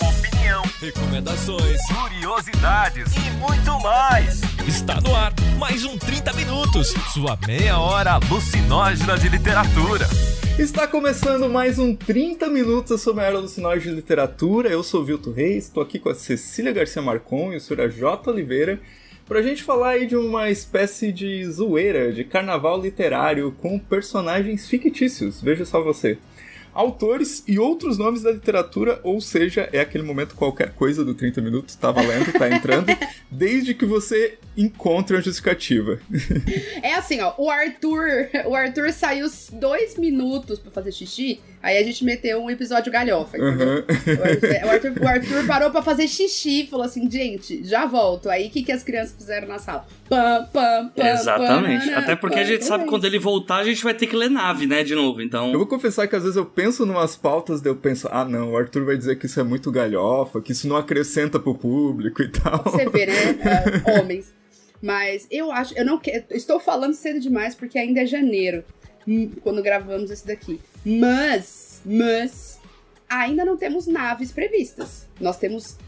Opinião, recomendações, curiosidades e muito mais. Está no ar mais um 30 minutos, sua meia hora alucinógena de literatura. Está começando mais um 30 minutos sobre a era alucinógena de literatura. Eu sou o Vilto Reis, estou aqui com a Cecília Garcia Marcon e o Sr. J. Oliveira pra gente falar aí de uma espécie de zoeira, de carnaval literário com personagens fictícios. Veja só você autores e outros nomes da literatura, ou seja, é aquele momento qualquer coisa do 30 minutos, tá valendo, tá entrando, desde que você encontre a justificativa. É assim, ó, o Arthur, o Arthur saiu dois minutos para fazer xixi, aí a gente meteu um episódio galhofa, entendeu? Uhum. O, Arthur, o, Arthur, parou para fazer xixi e falou assim, gente, já volto. Aí o que, que as crianças fizeram na sala? Pam, pam, pam, Exatamente. Até porque a gente sabe que quando ele voltar, a gente vai ter que ler nave, né, de novo, então... Eu vou confessar que às vezes eu penso numas pautas, daí eu penso, ah não, o Arthur vai dizer que isso é muito galhofa, que isso não acrescenta pro público e tal. Você vê, né? Uh, homens. Mas eu acho, eu não quero. Estou falando cedo demais porque ainda é janeiro hum, quando gravamos esse daqui. Mas, mas ainda não temos naves previstas. Nós temos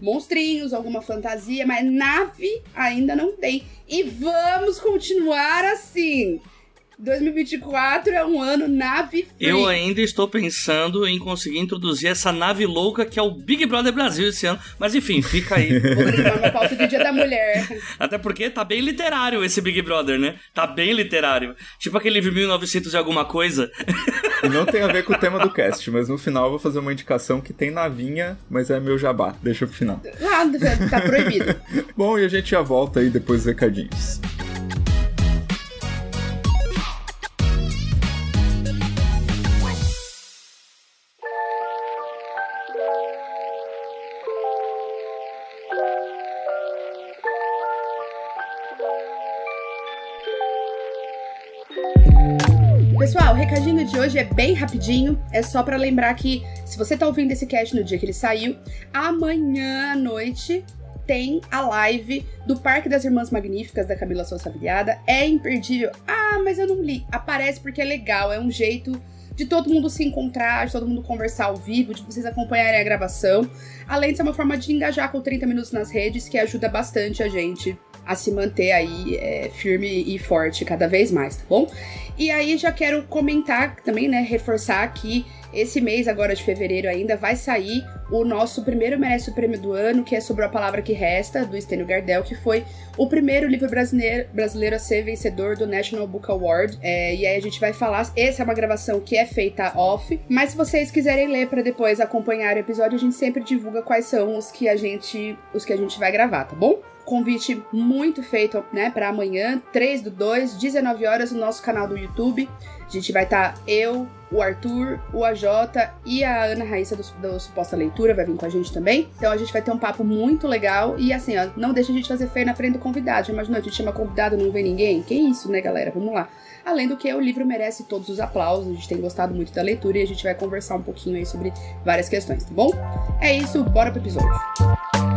monstrinhos, alguma fantasia, mas nave ainda não tem. E vamos continuar assim. 2024 é um ano nave free. Eu ainda estou pensando em conseguir introduzir essa nave louca que é o Big Brother Brasil esse ano. Mas enfim, fica aí. Vou uma pauta do Dia da Mulher. Até porque tá bem literário esse Big Brother, né? Tá bem literário. Tipo aquele livro 1900 e alguma coisa. E não tem a ver com o tema do cast, mas no final eu vou fazer uma indicação que tem navinha, mas é meu jabá. Deixa pro final. Ah, tá proibido. Bom, e a gente já volta aí depois dos recadinhos. Recadinho de hoje é bem rapidinho. É só para lembrar que se você tá ouvindo esse cast no dia que ele saiu, amanhã à noite tem a live do Parque das Irmãs Magníficas da Camila Sousa Vilhada. É imperdível. Ah, mas eu não li. Aparece porque é legal, é um jeito de todo mundo se encontrar, de todo mundo conversar ao vivo, de vocês acompanharem a gravação. Além de ser uma forma de engajar com 30 minutos nas redes, que ajuda bastante a gente a se manter aí é, firme e forte cada vez mais, tá bom? E aí já quero comentar também, né, reforçar que esse mês agora de fevereiro ainda vai sair o nosso primeiro merece o prêmio do ano, que é sobre a palavra que resta do Estênio Gardel, que foi o primeiro livro brasileiro, brasileiro a ser vencedor do National Book Award. É, e aí a gente vai falar. Essa é uma gravação que é feita off, mas se vocês quiserem ler para depois acompanhar o episódio, a gente sempre divulga quais são os que a gente os que a gente vai gravar, tá bom? Convite muito feito, né, para amanhã, 3 do 2, 19 horas, no nosso canal do YouTube. A gente vai estar tá, eu, o Arthur, o AJ e a Ana Raíssa do, do, Suposta Leitura vai vir com a gente também. Então a gente vai ter um papo muito legal. E assim, ó, não deixa a gente fazer feio na frente do convidado. Imagina, a gente chama convidado não vê ninguém? Que isso, né, galera? Vamos lá. Além do que, o livro merece todos os aplausos. A gente tem gostado muito da leitura e a gente vai conversar um pouquinho aí sobre várias questões, tá bom? É isso, bora pro episódio.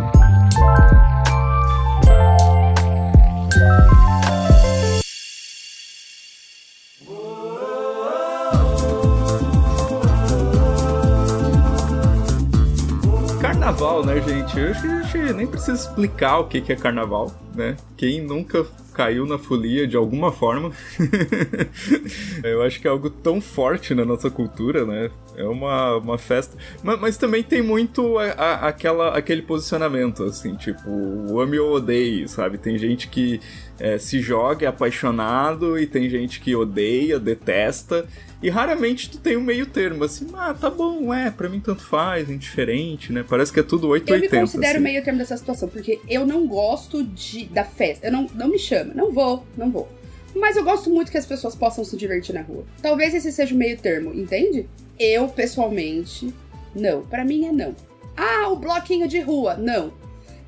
Carnaval, né, gente? Eu acho que a gente nem precisa explicar o que é carnaval, né? Quem nunca caiu na folia de alguma forma. eu acho que é algo tão forte na nossa cultura, né? É uma, uma festa. Mas, mas também tem muito a, a, aquela, aquele posicionamento, assim, tipo, ame ou odeie, sabe? Tem gente que é, se joga, é apaixonado, e tem gente que odeia, detesta. E raramente tu tem um meio termo, assim, ah, tá bom, é, pra mim tanto faz, indiferente, né? Parece que é tudo 880. Eu me considero assim. meio termo dessa situação, porque eu não gosto de, da festa. Eu não, não me chama, não vou, não vou. Mas eu gosto muito que as pessoas possam se divertir na rua. Talvez esse seja o meio termo, entende? Eu, pessoalmente, não. Para mim é não. Ah, o bloquinho de rua, não.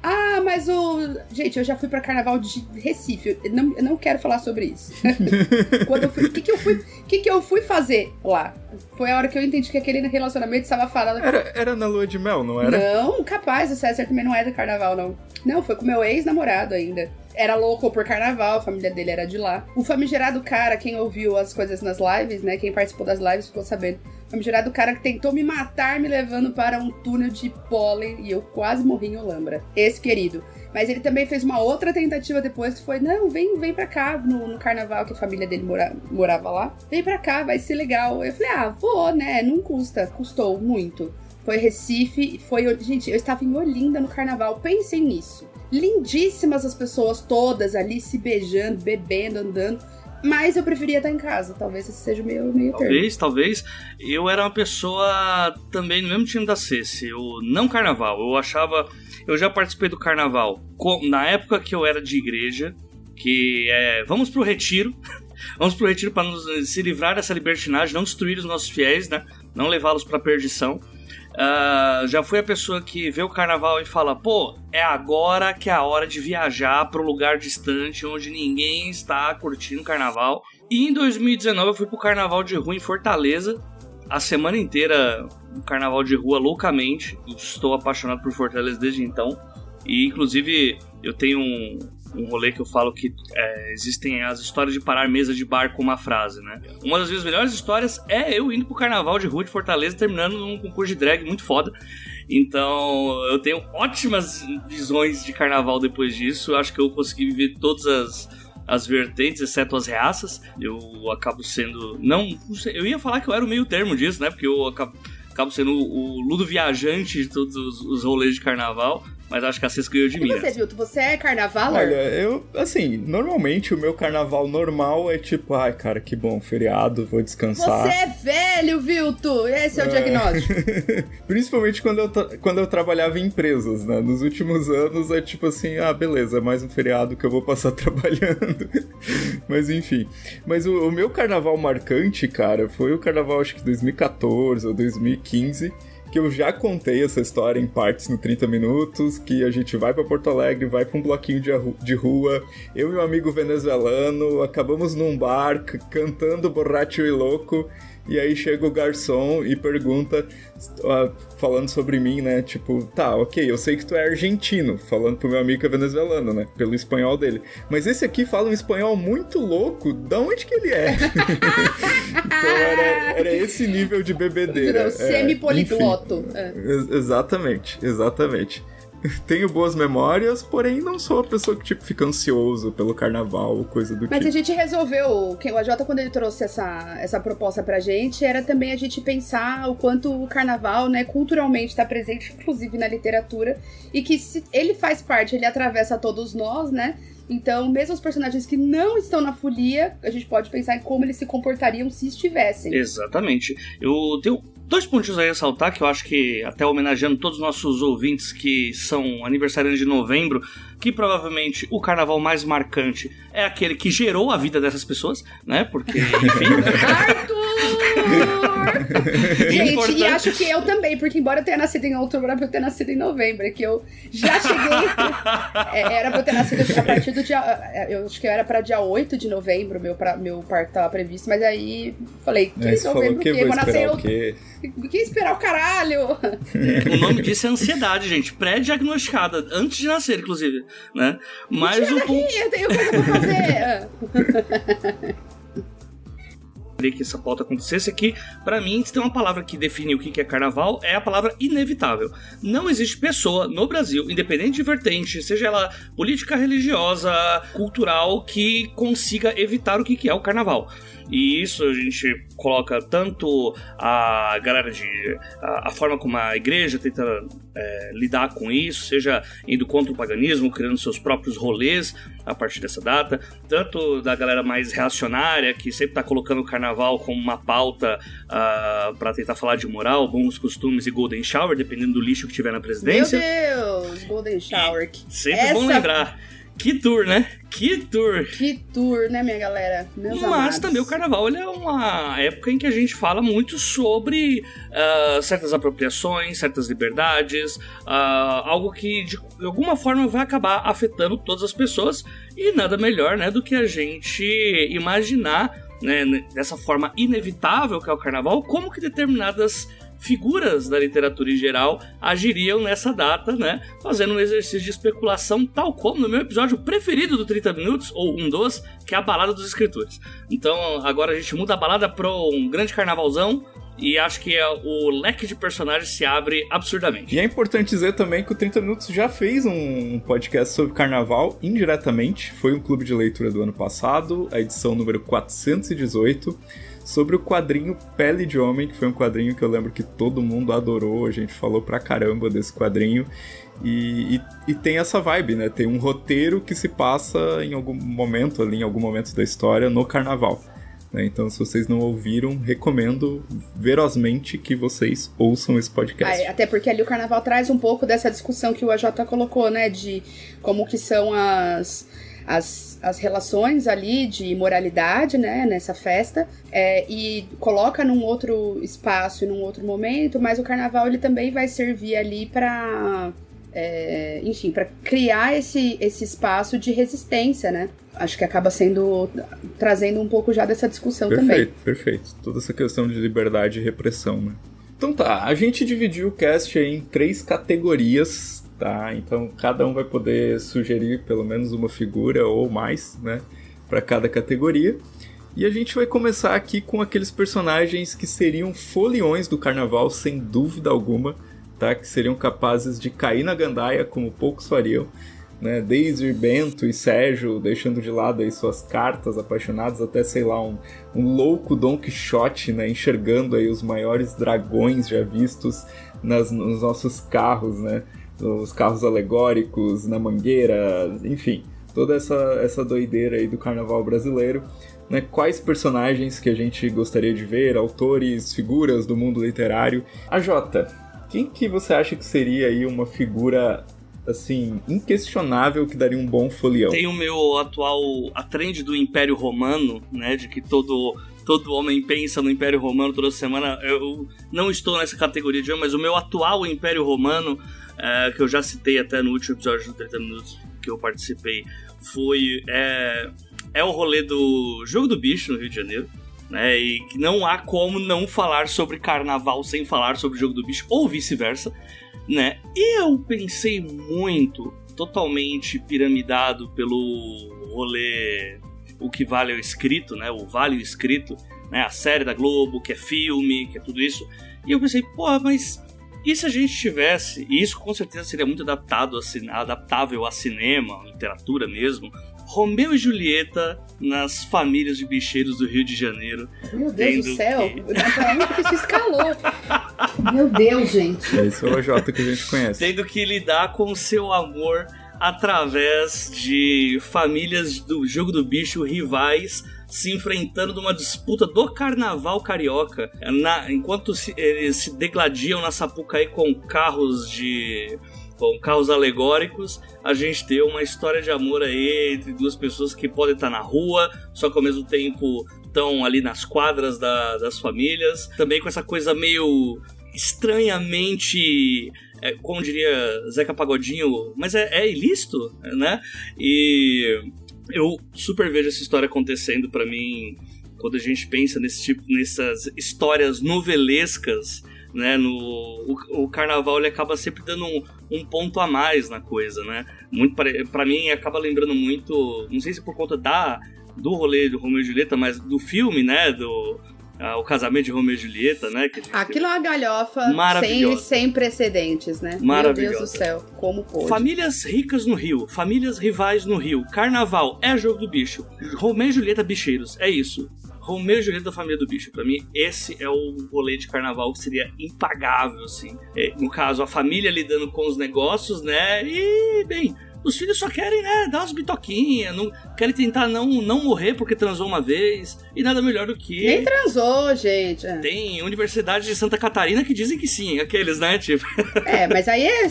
Ah, mas o. Gente, eu já fui pra carnaval de Recife. Eu não, eu não quero falar sobre isso. Quando eu fui. O que, que eu fui. que, que eu fui fazer lá? Foi a hora que eu entendi que aquele relacionamento estava falando. Era, era na lua de mel, não era? Não, capaz, o César também não é do carnaval, não. Não, foi com meu ex-namorado ainda. Era louco por carnaval, a família dele era de lá. O famigerado cara, quem ouviu as coisas nas lives, né? Quem participou das lives ficou sabendo Famigerado cara que tentou me matar me levando para um túnel de pólen e eu quase morri em Olambra. Esse querido. Mas ele também fez uma outra tentativa depois que foi: não, vem, vem pra cá no, no carnaval, que a família dele mora, morava lá. Vem pra cá, vai ser legal. Eu falei: ah, vou, né? Não custa. Custou muito. Foi Recife, foi. Gente, eu estava em Olinda no carnaval, pensem nisso. Lindíssimas as pessoas todas ali se beijando, bebendo, andando. Mas eu preferia estar em casa. Talvez esse seja o meu meio Talvez, termo. talvez. Eu era uma pessoa também no mesmo time da Ceci. Eu não carnaval. Eu achava. Eu já participei do carnaval na época que eu era de igreja. Que é. Vamos pro retiro. vamos pro retiro para nos se livrar dessa libertinagem, não destruir os nossos fiéis, né? Não levá-los pra perdição. Uh, já fui a pessoa que vê o carnaval e fala: pô, é agora que é a hora de viajar para um lugar distante onde ninguém está curtindo o carnaval. E em 2019 eu fui pro carnaval de rua em Fortaleza. A semana inteira, o carnaval de rua loucamente. Estou apaixonado por Fortaleza desde então. E inclusive eu tenho um, um rolê que eu falo que é, existem as histórias de parar mesa de bar com uma frase, né? Uma das minhas melhores histórias é eu indo pro carnaval de rua de Fortaleza terminando num concurso de drag muito foda. Então eu tenho ótimas visões de carnaval depois disso. Acho que eu consegui viver todas as, as vertentes, exceto as reaças. Eu acabo sendo. Não, não sei, eu ia falar que eu era o meio termo disso, né? Porque eu acabo, acabo sendo o, o ludo viajante de todos os, os rolês de carnaval mas acho que a Cis ganhou de e mim. E você, Vilto, você é carnaval? Olha, eu, assim, normalmente o meu carnaval normal é tipo, ai, cara, que bom, feriado, vou descansar. Você é velho, Vilto! Esse é o é... diagnóstico. Principalmente quando eu, quando eu trabalhava em empresas, né? Nos últimos anos é tipo assim, ah, beleza, mais um feriado que eu vou passar trabalhando. Mas enfim. Mas o, o meu carnaval marcante, cara, foi o carnaval, acho que 2014 ou 2015 que eu já contei essa história em partes no 30 minutos, que a gente vai para Porto Alegre, vai para um bloquinho de, de rua, eu e um amigo venezuelano acabamos num bar cantando borracho e louco, e aí chega o garçom e pergunta, uh, falando sobre mim, né? Tipo, tá, ok, eu sei que tu é argentino, falando pro meu amigo que é venezuelano, né? Pelo espanhol dele. Mas esse aqui fala um espanhol muito louco, da onde que ele é? então era, era esse nível de bebedeira. É, semi-poligloto. É. Exatamente, exatamente. tenho boas memórias, porém não sou a pessoa que, tipo, fica ansioso pelo carnaval ou coisa do Mas tipo. Mas a gente resolveu, o AJ, quando ele trouxe essa, essa proposta pra gente, era também a gente pensar o quanto o carnaval, né, culturalmente está presente, inclusive na literatura, e que se ele faz parte, ele atravessa todos nós, né? Então, mesmo os personagens que não estão na folia, a gente pode pensar em como eles se comportariam se estivessem. Exatamente. Eu tenho dois pontos aí a ressaltar que eu acho que, até homenageando todos os nossos ouvintes que são aniversariantes de novembro, que provavelmente o carnaval mais marcante é aquele que gerou a vida dessas pessoas, né? Porque, enfim. Arthur! Gente, Importante. e acho que eu também, porque embora eu tenha nascido em outubro, era pra eu ter nascido em novembro, é que eu já cheguei. é, era pra eu ter nascido a partir do dia. É, eu acho que era pra dia 8 de novembro, meu, pra, meu parto tava previsto, mas aí falei, que é, novembro, que vou nascer eu. Que esperar o caralho? o nome disso é ansiedade, gente. Pré-diagnosticada, antes de nascer, inclusive. Né? Mas o ponto. Eu tenho coisa pra fazer. que essa pauta acontecesse aqui. Para mim, se tem uma palavra que define o que é carnaval, é a palavra inevitável. Não existe pessoa no Brasil, independente de vertente, seja ela política, religiosa, cultural, que consiga evitar o que é o carnaval. E isso a gente coloca tanto a galera de. a, a forma como a igreja tenta é, lidar com isso, seja indo contra o paganismo, criando seus próprios rolês a partir dessa data, tanto da galera mais reacionária, que sempre está colocando o carnaval como uma pauta uh, ah, para tentar falar de moral, bons costumes e Golden Shower, dependendo do lixo que tiver na presidência. Meu Deus, Golden Shower. E sempre Essa... bom lembrar que tour, né? Que tour! Que tour, né, minha galera? Meus Mas amados. também o carnaval é uma época em que a gente fala muito sobre uh, certas apropriações, certas liberdades, uh, algo que de alguma forma vai acabar afetando todas as pessoas e nada melhor, né, do que a gente imaginar, né, dessa forma inevitável que é o carnaval, como que determinadas figuras da literatura em geral agiriam nessa data, né? Fazendo um exercício de especulação, tal como no meu episódio preferido do 30 Minutos, ou um dos, que é a Balada dos Escritores. Então agora a gente muda a balada para um grande carnavalzão e acho que é, o leque de personagens se abre absurdamente. E é importante dizer também que o 30 Minutos já fez um podcast sobre carnaval indiretamente. Foi um clube de leitura do ano passado, a edição número 418 sobre o quadrinho Pele de Homem, que foi um quadrinho que eu lembro que todo mundo adorou, a gente falou pra caramba desse quadrinho. E, e, e, tem essa vibe, né? Tem um roteiro que se passa em algum momento ali, em algum momento da história, no carnaval. Né? Então, se vocês não ouviram, recomendo verosmente que vocês ouçam esse podcast. Ah, até porque ali o carnaval traz um pouco dessa discussão que o AJ colocou, né? De como que são as as, as relações ali de moralidade, né, nessa festa, é, e coloca num outro espaço e num outro momento, mas o carnaval ele também vai servir ali para é, enfim, para criar esse, esse espaço de resistência, né? Acho que acaba sendo trazendo um pouco já dessa discussão perfeito, também. Perfeito, perfeito. Toda essa questão de liberdade e repressão, né? Então tá, a gente dividiu o cast em três categorias tá? Então cada um vai poder sugerir pelo menos uma figura ou mais, né, para cada categoria. E a gente vai começar aqui com aqueles personagens que seriam foliões do carnaval sem dúvida alguma, tá? Que seriam capazes de cair na gandaia como poucos fariam. Né, desde Bento e Sérgio deixando de lado aí suas cartas apaixonadas até sei lá um, um louco Don Quixote, né, enxergando aí os maiores dragões já vistos nas, nos nossos carros, né, os carros alegóricos na mangueira, enfim, toda essa, essa doideira aí do carnaval brasileiro. Né? Quais personagens que a gente gostaria de ver, autores, figuras do mundo literário. A Jota, quem que você acha que seria aí uma figura assim, inquestionável que daria um bom folião. Tem o meu atual a trend do Império Romano, né, de que todo todo homem pensa no Império Romano toda semana. Eu não estou nessa categoria de homem, mas o meu atual Império Romano é, que eu já citei até no último episódio do 30 Minutos que eu participei, foi é, é o rolê do Jogo do Bicho no Rio de Janeiro. Né, e que não há como não falar sobre carnaval sem falar sobre o jogo do bicho, ou vice-versa, né? Eu pensei muito, totalmente piramidado pelo rolê O que vale é o escrito, né? O Vale o Escrito, né? A série da Globo, que é filme, que é tudo isso. E eu pensei, pô, mas e se a gente tivesse, e isso com certeza seria muito adaptado a, adaptável a cinema, literatura mesmo, Romeu e Julieta nas famílias de bicheiros do Rio de Janeiro. Meu Deus do céu, que... que isso escalou. Meu Deus, gente. Esse é o Jota que a gente conhece. Tendo que lidar com o seu amor através de famílias do jogo do bicho rivais se enfrentando numa disputa do carnaval carioca, na, enquanto se, eles se degladiam na Sapucaí com carros de com carros alegóricos, a gente tem uma história de amor aí entre duas pessoas que podem estar na rua, só que ao mesmo tempo estão ali nas quadras da, das famílias. Também com essa coisa meio estranhamente, é, como diria Zeca Pagodinho, mas é, é ilícito, né? E eu super vejo essa história acontecendo para mim quando a gente pensa nesse tipo, nessas histórias novelescas, né? No, o, o carnaval ele acaba sempre dando um, um, ponto a mais na coisa, né? Muito para mim acaba lembrando muito, não sei se por conta da do rolê do Romeo e Julieta, mas do filme, né? Do ah, o casamento de Romeo e Julieta, né? Aquilo é uma galhofa sem, sem precedentes, né? Meu Deus do céu, como pôde. Famílias ricas no Rio, famílias rivais no Rio, carnaval é jogo do bicho, Romeo e Julieta bicheiros, é isso. Romeu e Julieta da Família do Bicho. Para mim, esse é o rolê de carnaval que seria impagável, assim. É, no caso, a família lidando com os negócios, né? E, bem, os filhos só querem, né, dar umas bitoquinhas, não, querem tentar não, não morrer porque transou uma vez, e nada melhor do que. Nem transou, gente. É. Tem Universidade de Santa Catarina que dizem que sim, aqueles, né, tipo. É, mas aí é,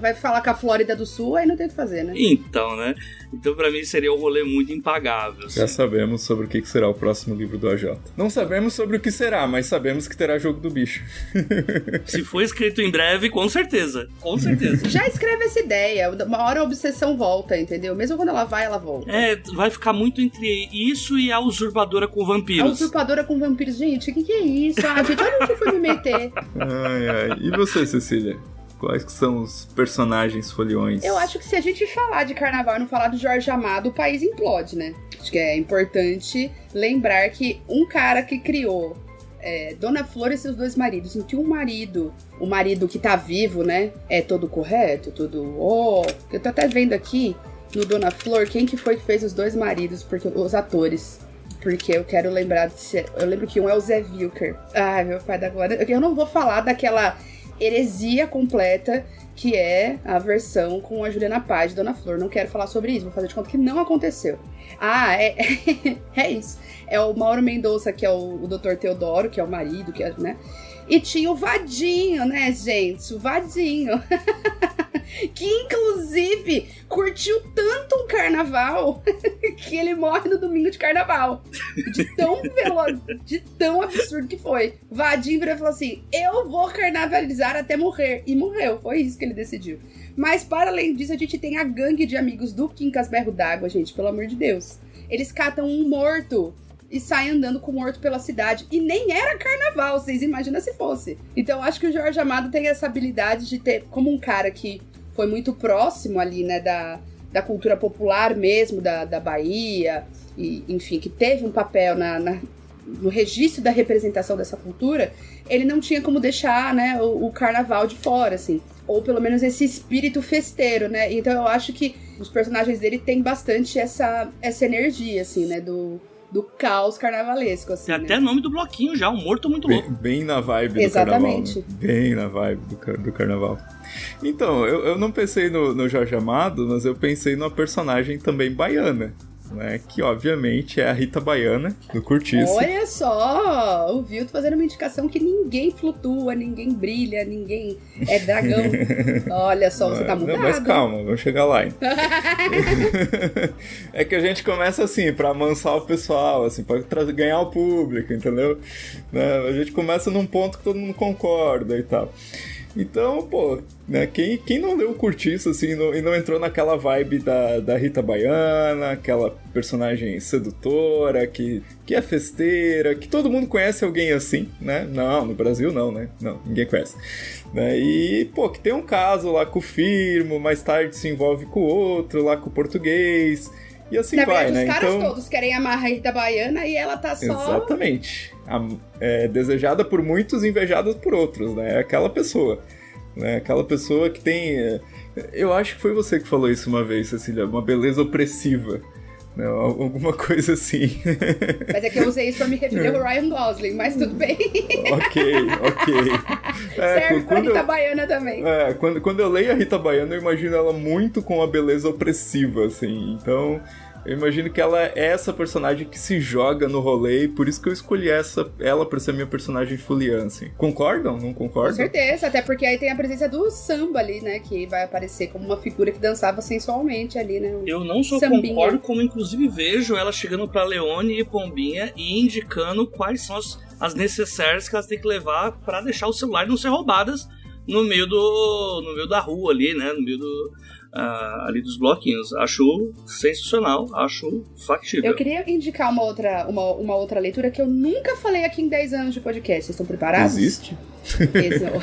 vai falar com a Flórida do Sul, aí não tem o que fazer, né? Então, né? Então, para mim, seria um rolê muito impagável. Assim. Já sabemos sobre o que será o próximo livro do AJ. Não sabemos sobre o que será, mas sabemos que terá jogo do bicho. Se for escrito em breve, com certeza. Com certeza. Já escreve essa ideia. Uma hora a obsessão volta, entendeu? Mesmo quando ela vai, ela volta. É, vai ficar muito entre isso e a usurpadora com vampiros. A usurpadora com vampiros. Gente, o que, que é isso? Ah, gente, olha onde eu fui me meter. Ai, ai. E você, Cecília? Quais que são os personagens foliões? Eu acho que se a gente falar de carnaval e não falar do Jorge Amado, o país implode, né? Acho que é importante lembrar que um cara que criou é, Dona Flor e seus dois maridos. Em que um marido, o marido que tá vivo, né? É todo correto, tudo. Oh, eu tô até vendo aqui no Dona Flor quem que foi que fez os dois maridos, porque os atores. Porque eu quero lembrar de ser. Eu lembro que um é o Zé Wilker. Ai, meu pai da glória. Eu não vou falar daquela heresia completa que é a versão com a Juliana Paz de Dona Flor. Não quero falar sobre isso, vou fazer de conta que não aconteceu. Ah, é, é isso. É o Mauro Mendonça, que é o, o Dr. Teodoro, que é o marido, que é, né? E tinha o Vadinho, né, gente? O Vadinho. que inclusive curtiu tanto um carnaval que ele morre no domingo de carnaval. De tão veloz, de tão absurdo que foi. Vadinho virou e falou assim: Eu vou carnavalizar até morrer. E morreu. Foi isso que ele decidiu. Mas, para além disso, a gente tem a gangue de amigos do Quincas Berro d'Água, gente, pelo amor de Deus. Eles catam um morto e sai andando com o morto pela cidade. E nem era carnaval, vocês imaginam se fosse. Então acho que o Jorge Amado tem essa habilidade de ter, como um cara que foi muito próximo ali, né, da, da cultura popular mesmo, da, da Bahia, e enfim, que teve um papel na, na no registro da representação dessa cultura, ele não tinha como deixar, né, o, o, carnaval de fora, assim. Ou pelo menos esse espírito festeiro, né? Então eu acho que os personagens dele têm bastante essa, essa energia, assim, né, do, do caos carnavalesco. Assim, Tem né? até nome do bloquinho já, um morto muito bem, louco. Bem na vibe Exatamente. do carnaval. Né? Bem na vibe do, do carnaval. Então, eu, eu não pensei no, no Jorge Amado, mas eu pensei numa personagem também baiana né? Que obviamente é a Rita Baiana, do Curtiço. Olha só! O Vilto fazendo uma indicação que ninguém flutua, ninguém brilha, ninguém é dragão. Olha só, você tá mudado. Não, mas calma, vamos chegar lá. Então. é que a gente começa assim, para amansar o pessoal, assim, para ganhar o público, entendeu? Né? A gente começa num ponto que todo mundo concorda e tal. Então, pô, né, quem, quem não leu o Curtiço, assim, não, e não entrou naquela vibe da, da Rita Baiana, aquela personagem sedutora, que, que é festeira, que todo mundo conhece alguém assim, né? Não, no Brasil não, né? Não, ninguém conhece. Né? E, pô, que tem um caso lá com o Firmo, mais tarde se envolve com o outro, lá com o português, e assim Na vai, verdade, né? os caras então... todos querem amarrar a Rita Baiana e ela tá só... Exatamente. A, é, desejada por muitos, invejada por outros, né? É aquela pessoa. Né? Aquela pessoa que tem. É, eu acho que foi você que falou isso uma vez, Cecília, uma beleza opressiva. Né? Alguma coisa assim. Mas é que eu usei isso pra me referir ao Ryan Gosling, mas tudo bem. ok, ok. É, Serve pra Rita eu, Baiana também. É, quando, quando eu leio a Rita Baiana, eu imagino ela muito com uma beleza opressiva, assim. Então, eu imagino que ela é essa personagem que se joga no rolê, e por isso que eu escolhi essa, ela pra ser minha personagem fulian, assim. Concordam? Não concordam? Com certeza, até porque aí tem a presença do samba ali, né? Que vai aparecer como uma figura que dançava sensualmente ali, né? Eu não só Sambinha. concordo, como inclusive vejo ela chegando pra Leone e Pombinha e indicando quais são as, as necessárias que elas têm que levar para deixar o celular não ser roubadas no meio do no meio da rua ali, né? No meio do uh, ali dos bloquinhos. Acho sensacional, acho factível. Eu queria indicar uma outra, uma, uma outra leitura que eu nunca falei aqui em 10 anos de podcast. Vocês estão preparados? Existe?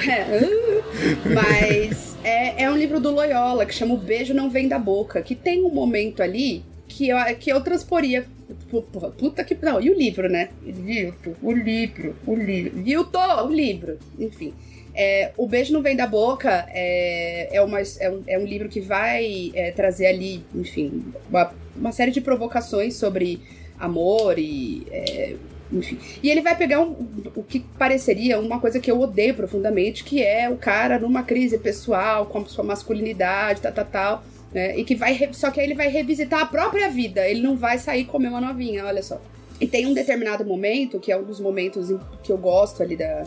é, mas é, é um livro do Loyola que chama O Beijo Não Vem da Boca, que tem um momento ali que eu, que eu transporia. Puta que. Não, e o livro, né? O livro, o livro, o livro. Viu? Tô, o livro. Enfim. É, o Beijo Não Vem da Boca é, é, uma, é, um, é um livro que vai é, trazer ali, enfim, uma, uma, série de provocações sobre amor e. É, enfim. E ele vai pegar um, o que pareceria uma coisa que eu odeio profundamente, que é o cara numa crise pessoal, com a sua masculinidade, tal, tal, tal. Né? E que vai. Só que aí ele vai revisitar a própria vida. Ele não vai sair comer uma novinha, olha só. E tem um determinado momento, que é um dos momentos que eu gosto ali da,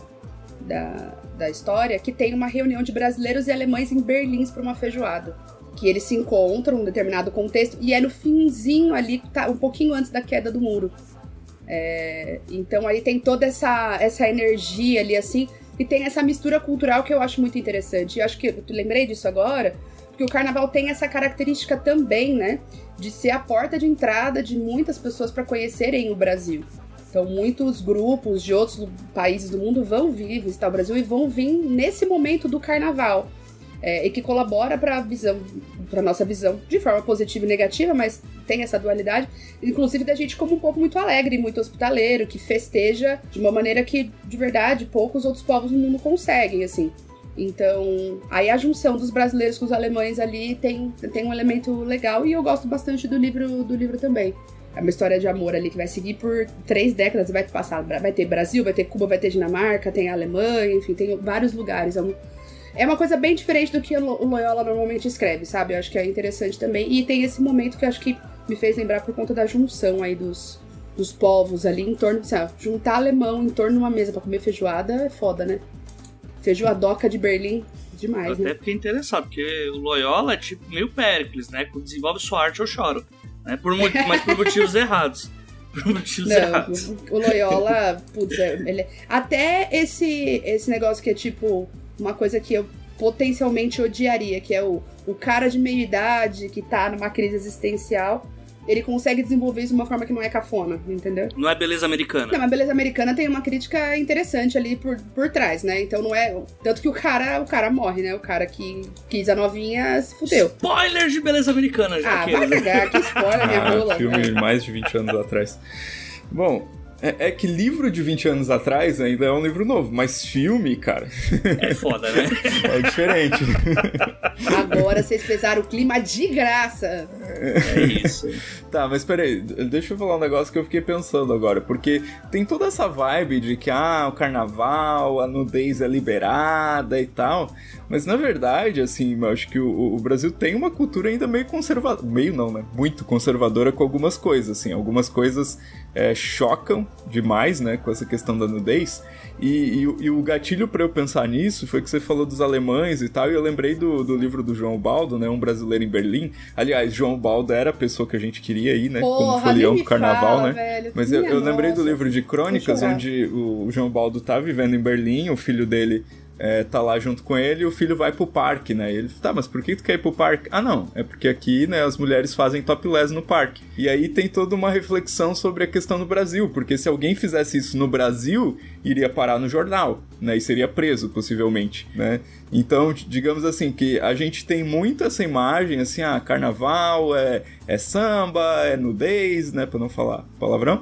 da, da história, que tem uma reunião de brasileiros e alemães em Berlim para uma feijoada. Que eles se encontram num determinado contexto e é no finzinho ali, tá, um pouquinho antes da queda do muro. É, então aí tem toda essa, essa energia ali assim, e tem essa mistura cultural que eu acho muito interessante. E acho que eu lembrei disso agora, porque o carnaval tem essa característica também, né? De ser a porta de entrada de muitas pessoas para conhecerem o Brasil. Então, muitos grupos de outros países do mundo vão vir visitar o Brasil e vão vir nesse momento do carnaval. É, e que colabora para a visão pra nossa visão, de forma positiva e negativa, mas tem essa dualidade, inclusive da gente como um povo muito alegre, muito hospitaleiro, que festeja de uma maneira que, de verdade, poucos outros povos no mundo conseguem, assim. Então, aí a junção dos brasileiros com os alemães ali tem, tem um elemento legal e eu gosto bastante do livro do livro também. É uma história de amor ali que vai seguir por três décadas, vai passar, vai ter Brasil, vai ter Cuba, vai ter Dinamarca, tem Alemanha, enfim, tem vários lugares. É, um, é uma coisa bem diferente do que o Loyola normalmente escreve, sabe? Eu acho que é interessante também. E tem esse momento que eu acho que me fez lembrar por conta da junção aí dos, dos povos ali em torno, assim, ó, juntar alemão em torno de uma mesa para comer feijoada é foda, né? Feijoadoca de Berlim, demais, eu né? até fiquei interessado, porque o Loyola é tipo meio Péricles, né? Quando desenvolve sua arte, eu choro. Né? Por, mas por motivos errados. Por motivos Não, errados. o Loyola, putz, é- ele... até esse, esse negócio que é tipo uma coisa que eu potencialmente odiaria, que é o, o cara de meia idade que tá numa crise existencial, ele consegue desenvolver isso de uma forma que não é cafona, entendeu? Não é beleza americana. Não, mas beleza americana tem uma crítica interessante ali por, por trás, né? Então não é. Tanto que o cara, o cara morre, né? O cara que quis a novinha se fudeu. Spoiler de beleza americana, já Ah, que vai cagar, que spoiler, minha Ah, rola. filme É. mais de 20 anos atrás. Bom, é, é que livro de 20 anos atrás ainda é um livro novo, mas filme, cara, é foda, né? é diferente. Agora vocês pesaram o clima de graça. É isso. Tá, mas peraí, deixa eu falar um negócio que eu fiquei pensando agora, porque tem toda essa vibe de que, ah, o carnaval, a nudez é liberada e tal, mas na verdade, assim, eu acho que o, o Brasil tem uma cultura ainda meio conservadora, meio não, né, muito conservadora com algumas coisas, assim, algumas coisas é, chocam demais, né, com essa questão da nudez, e, e o- e o gatilho pra eu pensar nisso foi que você falou dos alemães e tal, e eu lembrei do, do livro do João Baldo, né, um brasileiro em Berlim, aliás, João Baldo era a pessoa que a gente queria ir, né, como Porra, folião nem do carnaval, fala, né, velho. mas eu, Minha eu lembrei do livro de crônicas, onde o, o João Baldo tá vivendo em Berlim, o filho dele é, tá lá junto com ele e o filho vai pro parque, né? E ele, tá, mas por que tu quer ir pro parque? Ah, não, é porque aqui, né, as mulheres fazem topless no parque. E aí tem toda uma reflexão sobre a questão no Brasil, porque se alguém fizesse isso no Brasil, iria parar no jornal, né? E seria preso, possivelmente, né? Então, digamos assim, que a gente tem muito essa imagem, assim, ah, carnaval é, é samba, é nudez, né? Pra não falar palavrão.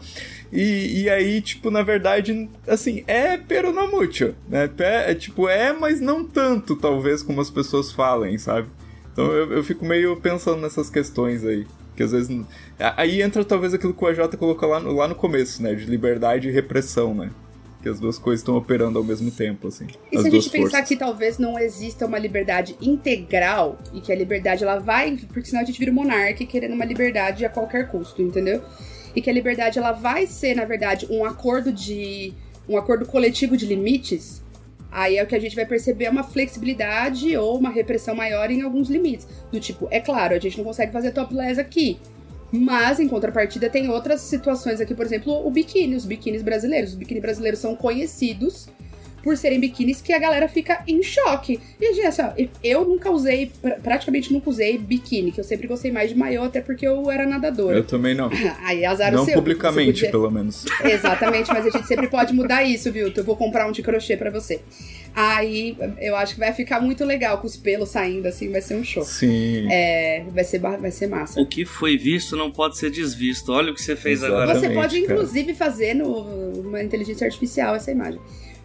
E, e aí, tipo, na verdade, assim, é pero no mucho, né? É, tipo, é, mas não tanto, talvez, como as pessoas falem, sabe? Então eu, eu fico meio pensando nessas questões aí. Que às vezes. Aí entra talvez aquilo que o AJ colocou lá no, lá no começo, né? De liberdade e repressão, né? Que as duas coisas estão operando ao mesmo tempo, assim. E se a gente pensar forças. que talvez não exista uma liberdade integral e que a liberdade ela vai, porque senão a gente vira um monarca querendo uma liberdade a qualquer custo, entendeu? E que a liberdade ela vai ser, na verdade, um acordo de um acordo coletivo de limites. Aí é o que a gente vai perceber é uma flexibilidade ou uma repressão maior em alguns limites. Do tipo, é claro, a gente não consegue fazer topless aqui. Mas, em contrapartida, tem outras situações aqui, por exemplo, o biquíni, os biquínis brasileiros. Os biquíni brasileiros são conhecidos por serem biquínis que a galera fica em choque. E, gente, assim, ó, eu nunca usei, pra- praticamente nunca usei biquíni, que eu sempre gostei mais de maiô, até porque eu era nadadora. Eu também não. Aí azar o não seu. publicamente, você podia- pelo menos. Exatamente, mas a gente sempre pode mudar isso, viu? Eu vou comprar um de crochê pra você. Aí eu acho que vai ficar muito legal com os pelos saindo, assim, vai ser um show. Sim. É, vai ser, vai ser massa. O que foi visto não pode ser desvisto. Olha o que você fez Exato. agora. Você Exatamente, pode, cara. inclusive, fazer no, numa inteligência artificial essa imagem.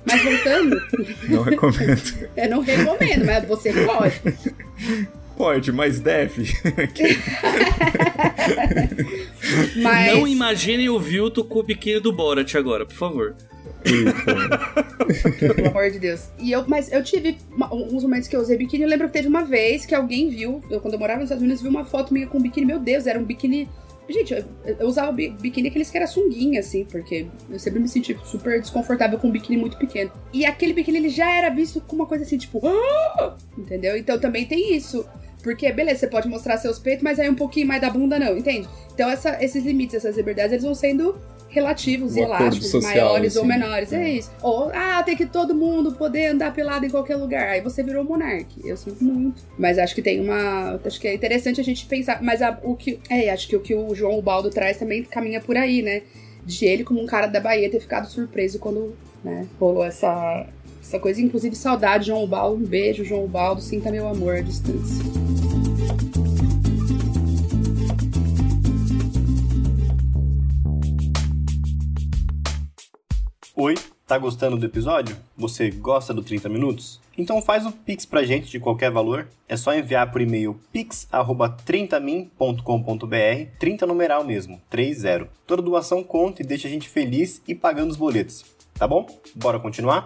Mas voltando, Não recomendo. eu não recomendo, mas você pode. Pode, mas deve. Mas. Não imaginem o Vilto com o biquíni do Borat agora, por favor. Pelo amor de Deus. E eu, mas eu tive uma- uns momentos que eu usei biquíni. Eu lembro que teve uma vez que alguém viu, eu, quando eu morava nos Estados Unidos, viu uma foto minha com biquíni. Meu Deus, era um biquíni. Gente, eu, eu usava bi- biquíni aqueles que era sunguinha, assim, porque eu sempre me senti super desconfortável com um biquíni muito pequeno. E aquele biquíni ele já era visto como uma coisa assim, tipo. "Ah!" Entendeu? Então também tem isso. Porque, beleza, você pode mostrar seus peitos, mas aí um pouquinho mais da bunda não, entende? Então essa- esses limites, essas liberdades, eles vão sendo relativos e elásticos, maiores ou assim. menores. É. É. isso. Ou, ah, tem que todo mundo poder andar pelado em qualquer lugar. Aí você virou monarque. Eu sinto muito. Mas acho que tem uma. Acho que é interessante a gente pensar. Mas a- o que. É, acho que o que o João Baldo traz também caminha por aí, né? De ele, como um cara da Bahia, ter ficado surpreso quando né, rolou essa. Essa coisa, inclusive saudade, João Baldo. Um beijo, João Baldo. Sinta meu amor à distância. Oi, tá gostando do episódio? Você gosta do 30 minutos? Então faz o Pix pra gente de qualquer valor. É só enviar por e-mail pix@30min.com.br, 30 numeral mesmo, 30. Toda doação conta e deixa a gente feliz e pagando os boletos. Tá bom? Bora continuar?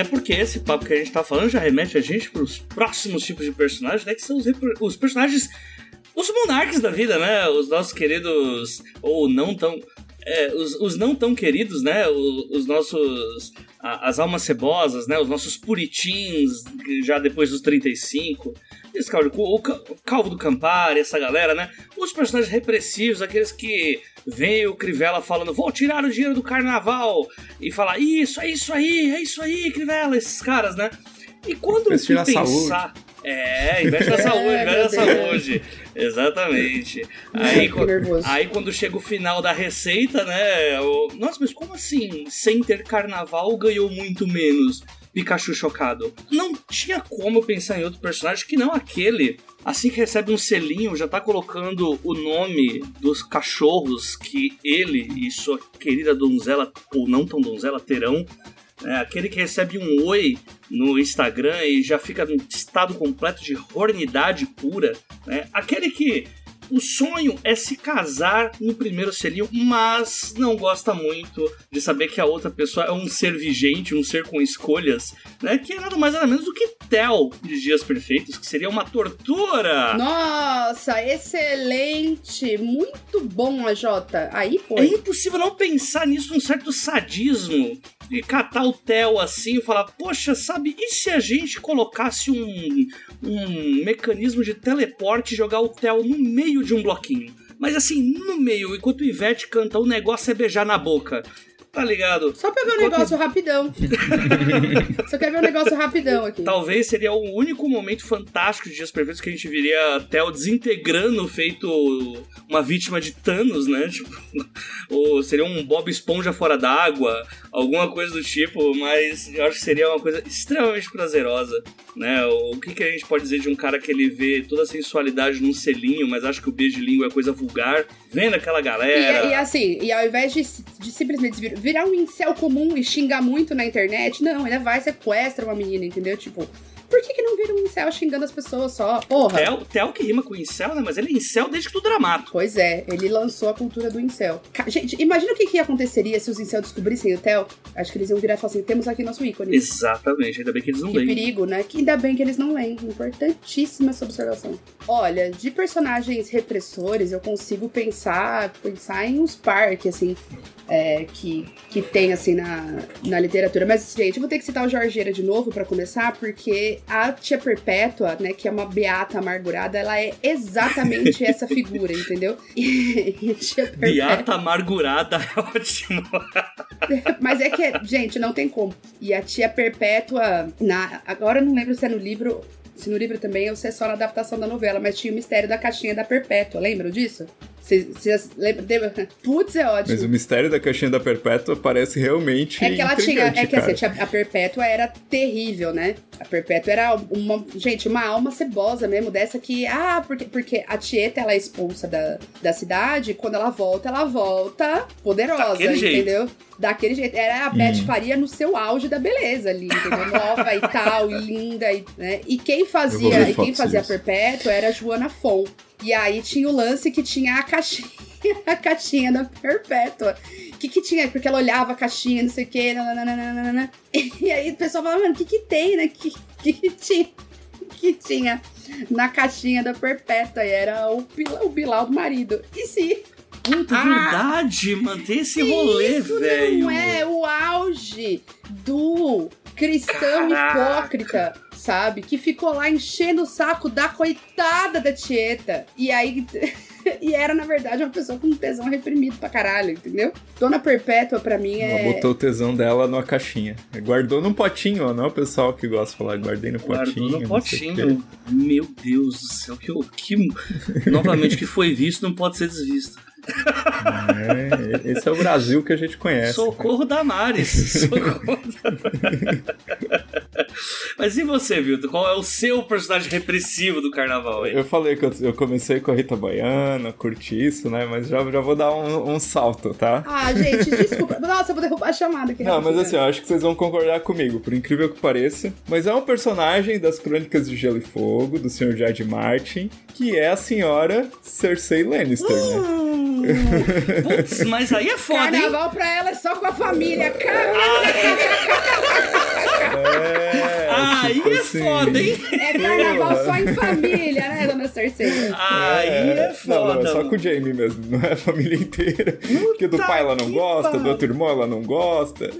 Até porque esse papo que a gente tá falando já remete a gente pros próximos tipos de personagens, né? Que são os, os personagens. Os monarques da vida, né? Os nossos queridos. Ou não tão. É, os, os, não tão queridos, né? Os, os nossos. A, as almas cebosas, né? Os nossos puritins, já depois dos 35. Esse calvo, o, o Calvo do Campari, essa galera, né? Os personagens repressivos, aqueles que vem o Crivella falando, vou tirar o dinheiro do carnaval, e falar, isso, é isso aí, é isso aí, Crivella, esses caras, né? E quando eu fui pensar. Saúde. É, investe na saúde, é, investe na saúde. Exatamente. Aí, aí quando chega o final da receita, né? Eu, Nossa, mas como assim? Sem ter carnaval ganhou muito menos? Pikachu chocado. Não tinha como pensar em outro personagem que não aquele. Assim que recebe um selinho, já tá colocando o nome dos cachorros que ele e sua querida donzela, ou não tão donzela, terão. É, aquele que recebe um oi no Instagram e já fica num estado completo de hornidade pura. Né? Aquele que o sonho é se casar no primeiro selinho, mas não gosta muito de saber que a outra pessoa é um ser vigente, um ser com escolhas, né? Que é nada mais nada menos do que Tel de Dias Perfeitos, que seria uma tortura. Nossa, excelente! Muito bom, a Jota. Aí foi. É impossível não pensar nisso, um certo sadismo de catar o Theo assim e falar: Poxa, sabe, e se a gente colocasse um, um mecanismo de teleporte e jogar o Theo no meio de um bloquinho? Mas assim, no meio, enquanto o Ivete canta, o negócio é beijar na boca. Tá ligado? Só pra ver um negócio rapidão. Só quer ver um negócio rapidão aqui. Talvez seria o único momento fantástico de Dias Perfeitos que a gente viria até o desintegrando feito uma vítima de Thanos, né? Tipo, ou seria um Bob Esponja fora d'água, alguma coisa do tipo, mas eu acho que seria uma coisa extremamente prazerosa, né? O que, que a gente pode dizer de um cara que ele vê toda a sensualidade num selinho, mas acha que o beijo de língua é coisa vulgar, vendo aquela galera. E, e assim, e ao invés de, de simplesmente virar um incel comum e xingar muito na internet. Não, ele vai, sequestra uma menina, entendeu? Tipo, por que, que não vira um incel xingando as pessoas só? Porra. Theo, Theo que rima com incel, né? Mas ele é incel desde que do Dramato. Pois é, ele lançou a cultura do incel. Gente, imagina o que, que acontecesse se os incel descobrissem o Theo. Acho que eles iam virar e falar assim: temos aqui nosso ícone. Exatamente, ainda bem que eles não que leem. Que perigo, né? Que ainda bem que eles não leem. Importantíssima essa observação. Olha, de personagens repressores, eu consigo pensar, pensar em uns parques, assim, é, que, que tem, assim, na, na literatura. Mas, gente, eu vou ter que citar o Jorgeira de novo para começar, porque a tia Perpétua, né, que é uma beata amargurada, ela é exatamente essa figura, entendeu? E, a tia Perpétua... Beata amargurada é ótimo. Mas é que, gente, não tem como. E a tia Perpétua, na, agora eu não lembro se é no livro se no livro também ou se é só na adaptação da novela, mas tinha o mistério da caixinha da Perpétua, lembram disso? Vocês lembram? Putz, é ótimo. Mas o mistério da caixinha da Perpétua parece realmente. É que ela tinha. É que assim, a Perpétua era terrível, né? A Perpétua era uma. Gente, uma alma cebosa mesmo, dessa que. Ah, porque, porque a Tieta ela é expulsa da, da cidade, quando ela volta, ela volta poderosa, Daquele entendeu? Jeito. Daquele jeito. Era a Beth hum. Faria no seu auge da beleza ali, entendeu? Nova e tal, e linda, e, né? E quem fazia, e quem fazia a Perpétua era a Joana Fon. E aí tinha o lance que tinha a caixinha, a caixinha da Perpétua. O que que tinha? Porque ela olhava a caixinha, não sei o quê, nananana. E aí o pessoal falava, mano, o que que tem, né? O que, que que tinha? que tinha na caixinha da Perpétua? E era o, o Bilal do marido. E se Puta, ah, verdade, manter esse rolê, isso velho. Não é o auge do cristão Caraca. hipócrita, sabe? Que ficou lá enchendo o saco da coitada da Tieta. E aí. e era, na verdade, uma pessoa com um tesão reprimido pra caralho, entendeu? Dona Perpétua, pra mim, é. Ela botou o tesão dela numa caixinha. Guardou num potinho, ó. Não é o pessoal que gosta de falar, guardei no Guardou potinho. no potinho. Meu Deus do céu, que, que. Novamente, que foi visto não pode ser desvisto. É, esse é o Brasil que a gente conhece. Socorro da Maris. Socorro da Mas e você, Vilton? Qual é o seu personagem repressivo do carnaval aí? Eu falei que eu, eu comecei com a Rita Baiana, curti isso, né? Mas já, já vou dar um, um salto, tá? Ah, gente, desculpa. Nossa, eu vou derrubar a chamada aqui. Não, mas assim, eu acho que vocês vão concordar comigo, por incrível que pareça. Mas é um personagem das Crônicas de Gelo e Fogo, do Sr. George Martin, que é a senhora Cersei Lannister, né? Putz, mas aí é foda, hein? Carnaval pra ela é só com a família. Carnaval É, Aí tipo é assim, foda, hein? é carnaval só em família, né, dona Cersei? Aí é Não, foda. não, é só mano. com o Jamie mesmo, não é a família inteira. Porque do pai ela não gosta, pariu. do outro irmão ela não gosta.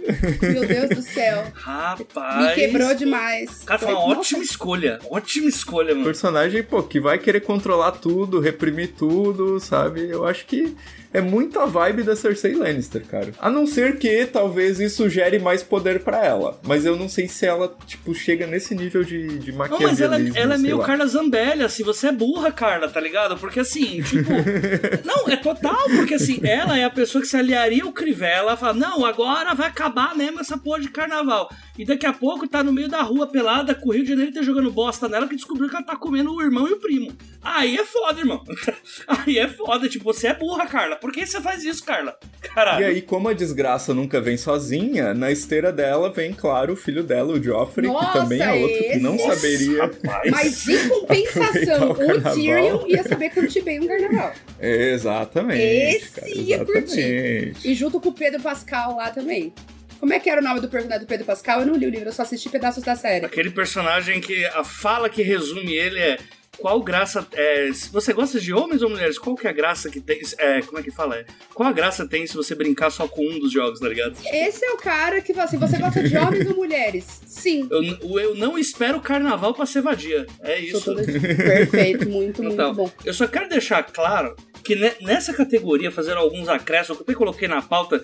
Meu Deus do céu. Rapaz. Me quebrou demais. Cara, foi uma Nossa, ótima escolha. Ótima escolha, mano. personagem, pô, que vai querer controlar tudo, reprimir tudo, sabe? Eu acho que é muito a vibe da Cersei Lannister, cara. A não ser que talvez isso gere mais poder pra ela. Mas eu não sei se ela, tipo, chega nesse nível de, de Não, maquiavelismo. mas ela, ela é meio lá. Carla Zambelli, assim, você é burra, Carla, tá ligado? Porque assim, tipo. não, é total, porque assim, ela é a pessoa que se aliaria ao Crivella, fala, não, agora vai acabar mesmo essa porra de carnaval. E daqui a pouco tá no meio da rua pelada, com o Rio de Janeiro tá jogando bosta nela, que descobriu que ela tá comendo o irmão e o primo. Aí é foda, irmão. Aí é foda, tipo, você é burra, Carla. Por que você faz isso, Carla? Caralho. E aí, como a desgraça nunca vem sozinha, na esteira dela vem, claro, o filho dela, o Joffrey, Nossa, que também é outro que não esse- saberia. Rapaz. Mas em compensação, o o. Tyrion ia saber curtir bem um carnaval. Exatamente. Esse cara, ia curtir. exatamente. E junto com o Pedro Pascal lá também. Como é que era o nome do personagem do Pedro Pascal? Eu não li o livro, eu só assisti pedaços da série. Aquele personagem que a fala que resume ele é qual graça é, se você gosta de homens ou mulheres, qual que é a graça que tem, é, como é que fala? É, qual a graça tem se você brincar só com um dos jogos, tá ligado? Esse é o cara que fala assim: você gosta de homens ou mulheres? Sim. Eu, eu não espero carnaval pra ser vadia. É isso. toda... Perfeito, muito, muito Então, bom. eu só quero deixar claro que ne- nessa categoria, fazer alguns acréscimos, que eu até coloquei na pauta,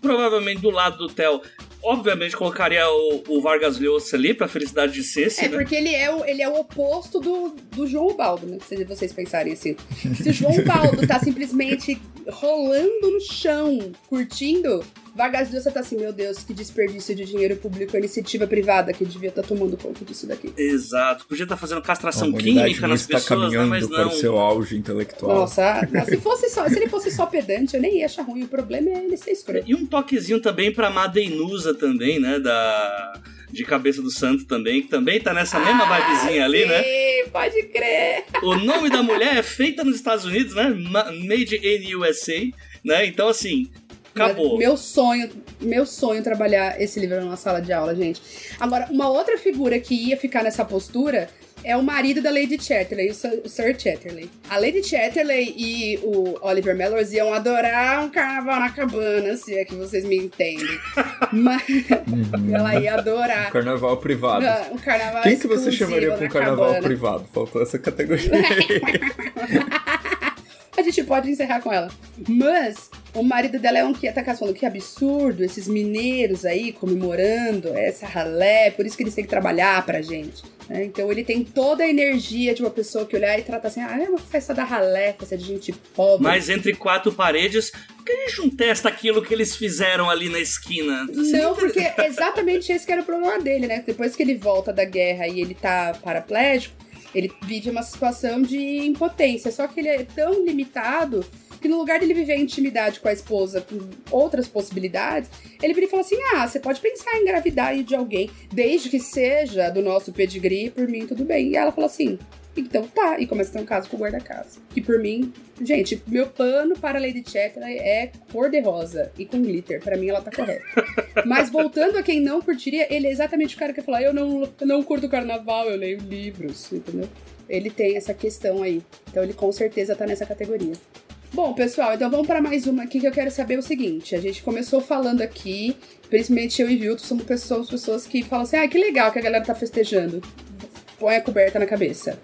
provavelmente do lado do Theo, obviamente colocaria o, o Vargas Llosa ali, pra felicidade de Ceci, É né? porque ele é o, ele é o oposto do, do João Baldo, né? Se vocês pensarem assim. Se o João Baldo tá simplesmente rolando no chão, curtindo, Vargas Llosa tá assim, meu Deus, que desperdício de dinheiro público, iniciativa privada que devia estar tomando conta disso daqui. Exato. Podia estar fazendo A castração química não nas está pessoas, né? caminhando Mas para não. o seu auge intelectual. Nossa, ah, se, fosse só, se ele fosse só pedante, eu nem ia achar ruim. O problema é ele ser escroto. E um toquezinho também pra Madeinusa também, né? Da. De Cabeça do Santo também, que também tá nessa mesma vibezinha ali, né? Sim, pode crer. O nome da mulher é feita nos Estados Unidos, né? Ma- Made in USA, né? Então, assim, acabou. Meu sonho, meu sonho trabalhar esse livro numa sala de aula, gente. Agora, uma outra figura que ia ficar nessa postura é o marido da Lady Chatterley, o Sir, Chatterley. A Lady Chatterley e o Oliver Mellors iam adorar um carnaval na cabana, se é que vocês me entendem. Mas ela ia adorar. Carnaval privado. Um carnaval Quem que você chamaria para um na carnaval cabana. privado? Faltou essa categoria. A gente pode encerrar com ela. Mas o marido dela é um que tá falando que absurdo, esses mineiros aí comemorando essa ralé, por isso que eles têm que trabalhar pra gente. né? Então ele tem toda a energia de uma pessoa que olhar e trata assim: ah, é uma festa da ralé, festa de gente pobre. Mas entre quatro paredes, por que a gente não testa aquilo que eles fizeram ali na esquina? Não, porque é exatamente esse que era o problema dele, né? Depois que ele volta da guerra e ele tá paraplégico, ele vive uma situação de impotência. Só que ele é tão limitado que no lugar dele viver intimidade com a esposa, com outras possibilidades, ele vira e fala assim: ah, você pode pensar em engravidar de alguém, desde que seja do nosso pedigree, por mim tudo bem. E ela fala assim. Então tá, e começa a ter um caso com o guarda-casa. Que por mim, gente, meu pano para Lady Chatterley é cor-de-rosa e com glitter. Pra mim ela tá correta. Mas voltando a quem não curtiria, ele é exatamente o cara que fala: eu não, eu não curto carnaval, eu leio livros, entendeu? Ele tem essa questão aí. Então ele com certeza tá nessa categoria. Bom, pessoal, então vamos para mais uma aqui que eu quero saber o seguinte. A gente começou falando aqui, principalmente eu e Vilton, somos pessoas, pessoas que falam assim: ah, que legal que a galera tá festejando. Põe a coberta na cabeça.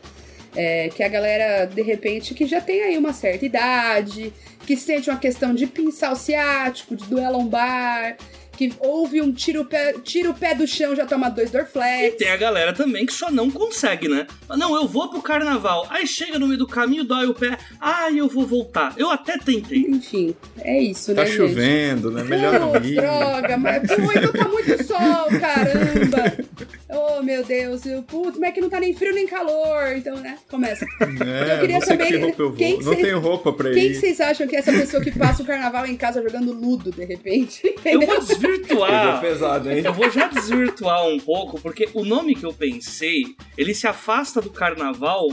É, que a galera, de repente, que já tem aí uma certa idade, que sente uma questão de pinçal ciático, de doer a lombar, que ouve um tira o pé, tira o pé do chão já toma dois E Dorflex. tem a galera também que só não consegue, né? Não, eu vou pro carnaval. Aí chega no meio do caminho, dói o pé. Ai, eu vou voltar. Eu até tentei. Enfim, é isso, Tá né, gente? chovendo, né? Melhor Putz, ir. droga, mas pô, então tá muito sol, caramba. Oh, meu Deus, eu, putz, mas é que não tá nem frio nem calor. Então, né? Começa. É, eu queria não sei saber que roupa eu vou. quem que não cê- tenho roupa pra Quem ir. que vocês acham que é essa pessoa que passa o carnaval em casa jogando ludo, de repente? Eu Entendeu? vou desvirtuar. Pegou pesado, hein? Eu vou já desvirtuar um pouco, porque o nome que eu pensei, ele se afasta do carnaval.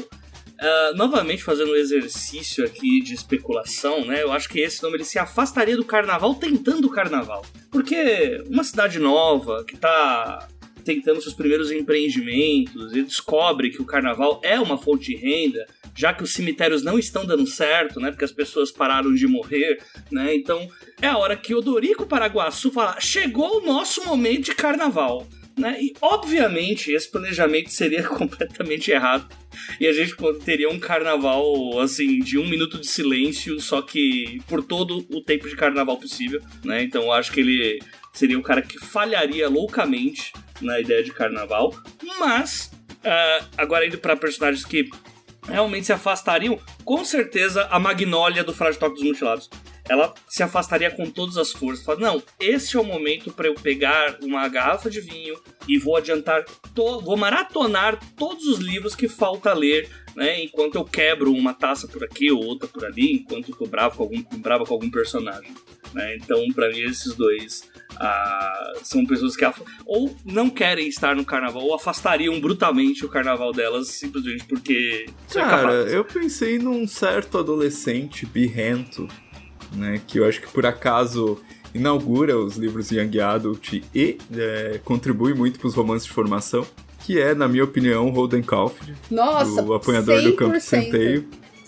ah, novamente fazendo um exercício aqui de especulação, né? Eu acho que esse nome ele se afastaria do carnaval tentando o carnaval. Porque uma cidade nova que tá tentando seus primeiros empreendimentos e descobre que o carnaval é uma fonte de renda, já que os cemitérios não estão dando certo, né? Porque as pessoas pararam de morrer, né? Então é a hora que Odorico Paraguaçu fala: chegou o nosso momento de carnaval. Né? E obviamente esse planejamento seria completamente errado. E a gente teria um carnaval assim de um minuto de silêncio, só que por todo o tempo de carnaval possível. Né? Então eu acho que ele seria um cara que falharia loucamente na ideia de carnaval. Mas ah, agora indo para personagens que realmente se afastariam, com certeza a Magnólia do Frágil Toque dos Mutilados. Ela se afastaria com todas as forças. Fala, não, esse é o momento para eu pegar uma garrafa de vinho e vou adiantar, to vou maratonar todos os livros que falta ler, né? Enquanto eu quebro uma taça por aqui ou outra por ali, enquanto eu tô bravo com algum, bravo com algum personagem. Né? Então, para mim, esses dois ah, são pessoas que af- ou não querem estar no carnaval ou afastariam brutalmente o carnaval delas simplesmente porque Cara, eu pensei num certo adolescente birrento, né? Que eu acho que por acaso inaugura os livros Young Adult e é, contribui muito para os romances de formação, que é, na minha opinião, Holden Caulfield, Nossa, o apanhador do campo de 100%. centeio.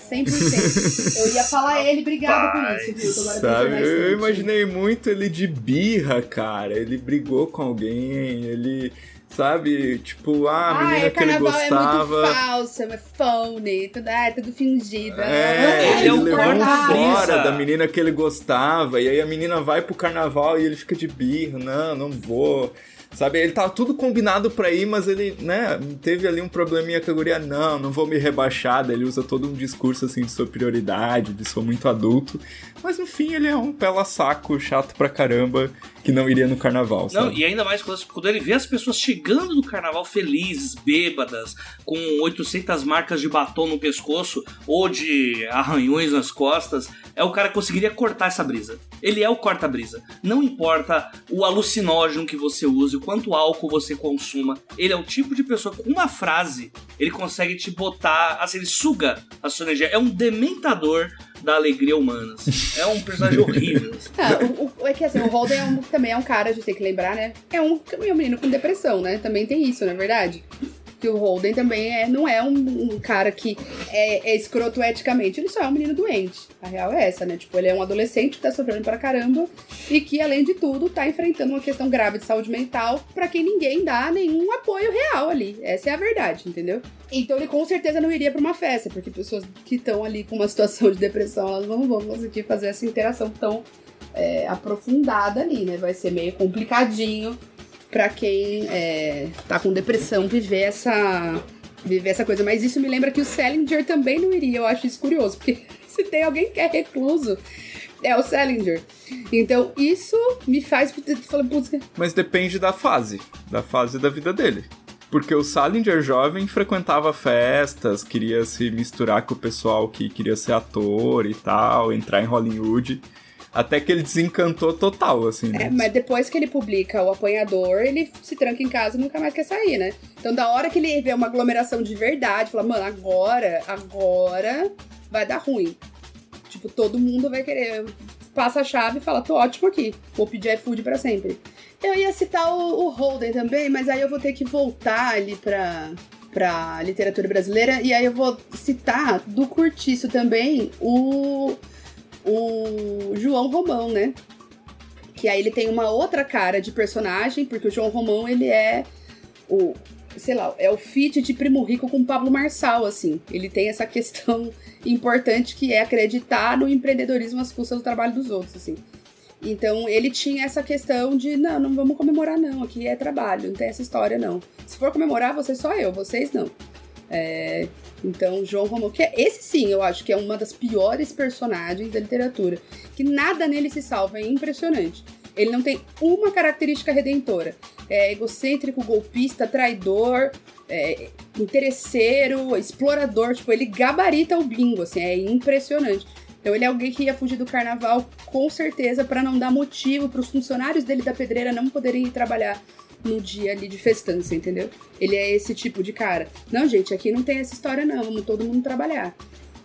100%. Eu ia falar ele, obrigado por isso, viu? Sabe, eu, imaginei muito ele de birra, cara. Ele brigou com alguém, ele, sabe, tipo, ah, a Ah, menina é, que ele carnaval é muito gostava. falso, é phone, tudo, é, tudo fingido. É, Ele ele é um levou fora da menina que ele gostava, e aí a menina vai pro carnaval e ele fica de birra, não, não vou. Sabe, ele tava tudo combinado pra ir, mas ele, né, teve ali um probleminha com a guria, não, não vou me rebaixar, daí ele usa todo um discurso, assim, de superioridade, de sou muito adulto, mas no fim ele é um pela-saco chato pra caramba, que não iria no carnaval, Não, sabe? e ainda mais quando, quando ele vê as pessoas chegando no carnaval felizes, bêbadas, com 800 marcas de batom no pescoço ou de arranhões nas costas, é o cara que conseguiria cortar essa brisa. Ele é o corta-brisa. Não importa o alucinógeno que você use, o quanto álcool você consuma, ele é o tipo de pessoa que com uma frase ele consegue te botar, assim, ele suga a sua energia. É um dementador da alegria humana. assim. É um personagem horrível. Ah, o, o- é que assim, o Holden é um- também é um cara, a gente tem que lembrar, né? É um, é um menino com depressão, né? Também tem isso, não é verdade? Que o Holden também é, não é um, um cara que é, é escroto eticamente, ele só é um menino doente. A real é essa, né? Tipo, ele é um adolescente que tá sofrendo pra caramba e que, além de tudo, tá enfrentando uma questão grave de saúde mental pra quem ninguém dá nenhum apoio real ali. Essa é a verdade, entendeu? Então ele com certeza não iria pra uma festa, porque pessoas que estão ali com uma situação de depressão, elas não vão conseguir fazer essa interação tão é, aprofundada ali, né? Vai ser meio complicadinho pra quem é, tá com depressão viver essa viver essa coisa. Mas isso me lembra que o Salinger também não iria. Eu acho isso curioso, porque se tem alguém que é recluso é o Salinger. Então isso me faz falar, putz, Mas depende da fase, da fase da vida dele. Porque o Salinger jovem frequentava festas, queria se misturar com o pessoal que queria ser ator e tal, entrar em Hollywood. Até que ele desencantou total, assim. É, né? mas depois que ele publica o apanhador, ele se tranca em casa e nunca mais quer sair, né? Então, da hora que ele vê uma aglomeração de verdade, fala, mano, agora, agora vai dar ruim. Tipo, todo mundo vai querer. Passa a chave e fala, tô ótimo aqui. Vou pedir iFood pra sempre. Eu ia citar o, o Holden também, mas aí eu vou ter que voltar ali pra, pra literatura brasileira. E aí eu vou citar do Curtiço também o, o João Romão, né? Que aí ele tem uma outra cara de personagem, porque o João Romão, ele é o, sei lá, é o feat de Primo Rico com Pablo Marçal, assim. Ele tem essa questão importante que é acreditar no empreendedorismo às custas do trabalho dos outros, assim. Então, ele tinha essa questão de, não, não vamos comemorar não, aqui é trabalho, não tem essa história não. Se for comemorar, você só eu, vocês não. É, então, João Romão, que é, esse sim, eu acho que é uma das piores personagens da literatura, que nada nele se salva, é impressionante. Ele não tem uma característica redentora. É egocêntrico, golpista, traidor, é, interesseiro, explorador. Tipo, ele gabarita o bingo, assim, é impressionante. Então ele é alguém que ia fugir do carnaval com certeza para não dar motivo para os funcionários dele da pedreira não poderem ir trabalhar no dia ali de festança, entendeu? Ele é esse tipo de cara. Não, gente, aqui não tem essa história não, vamos todo mundo trabalhar.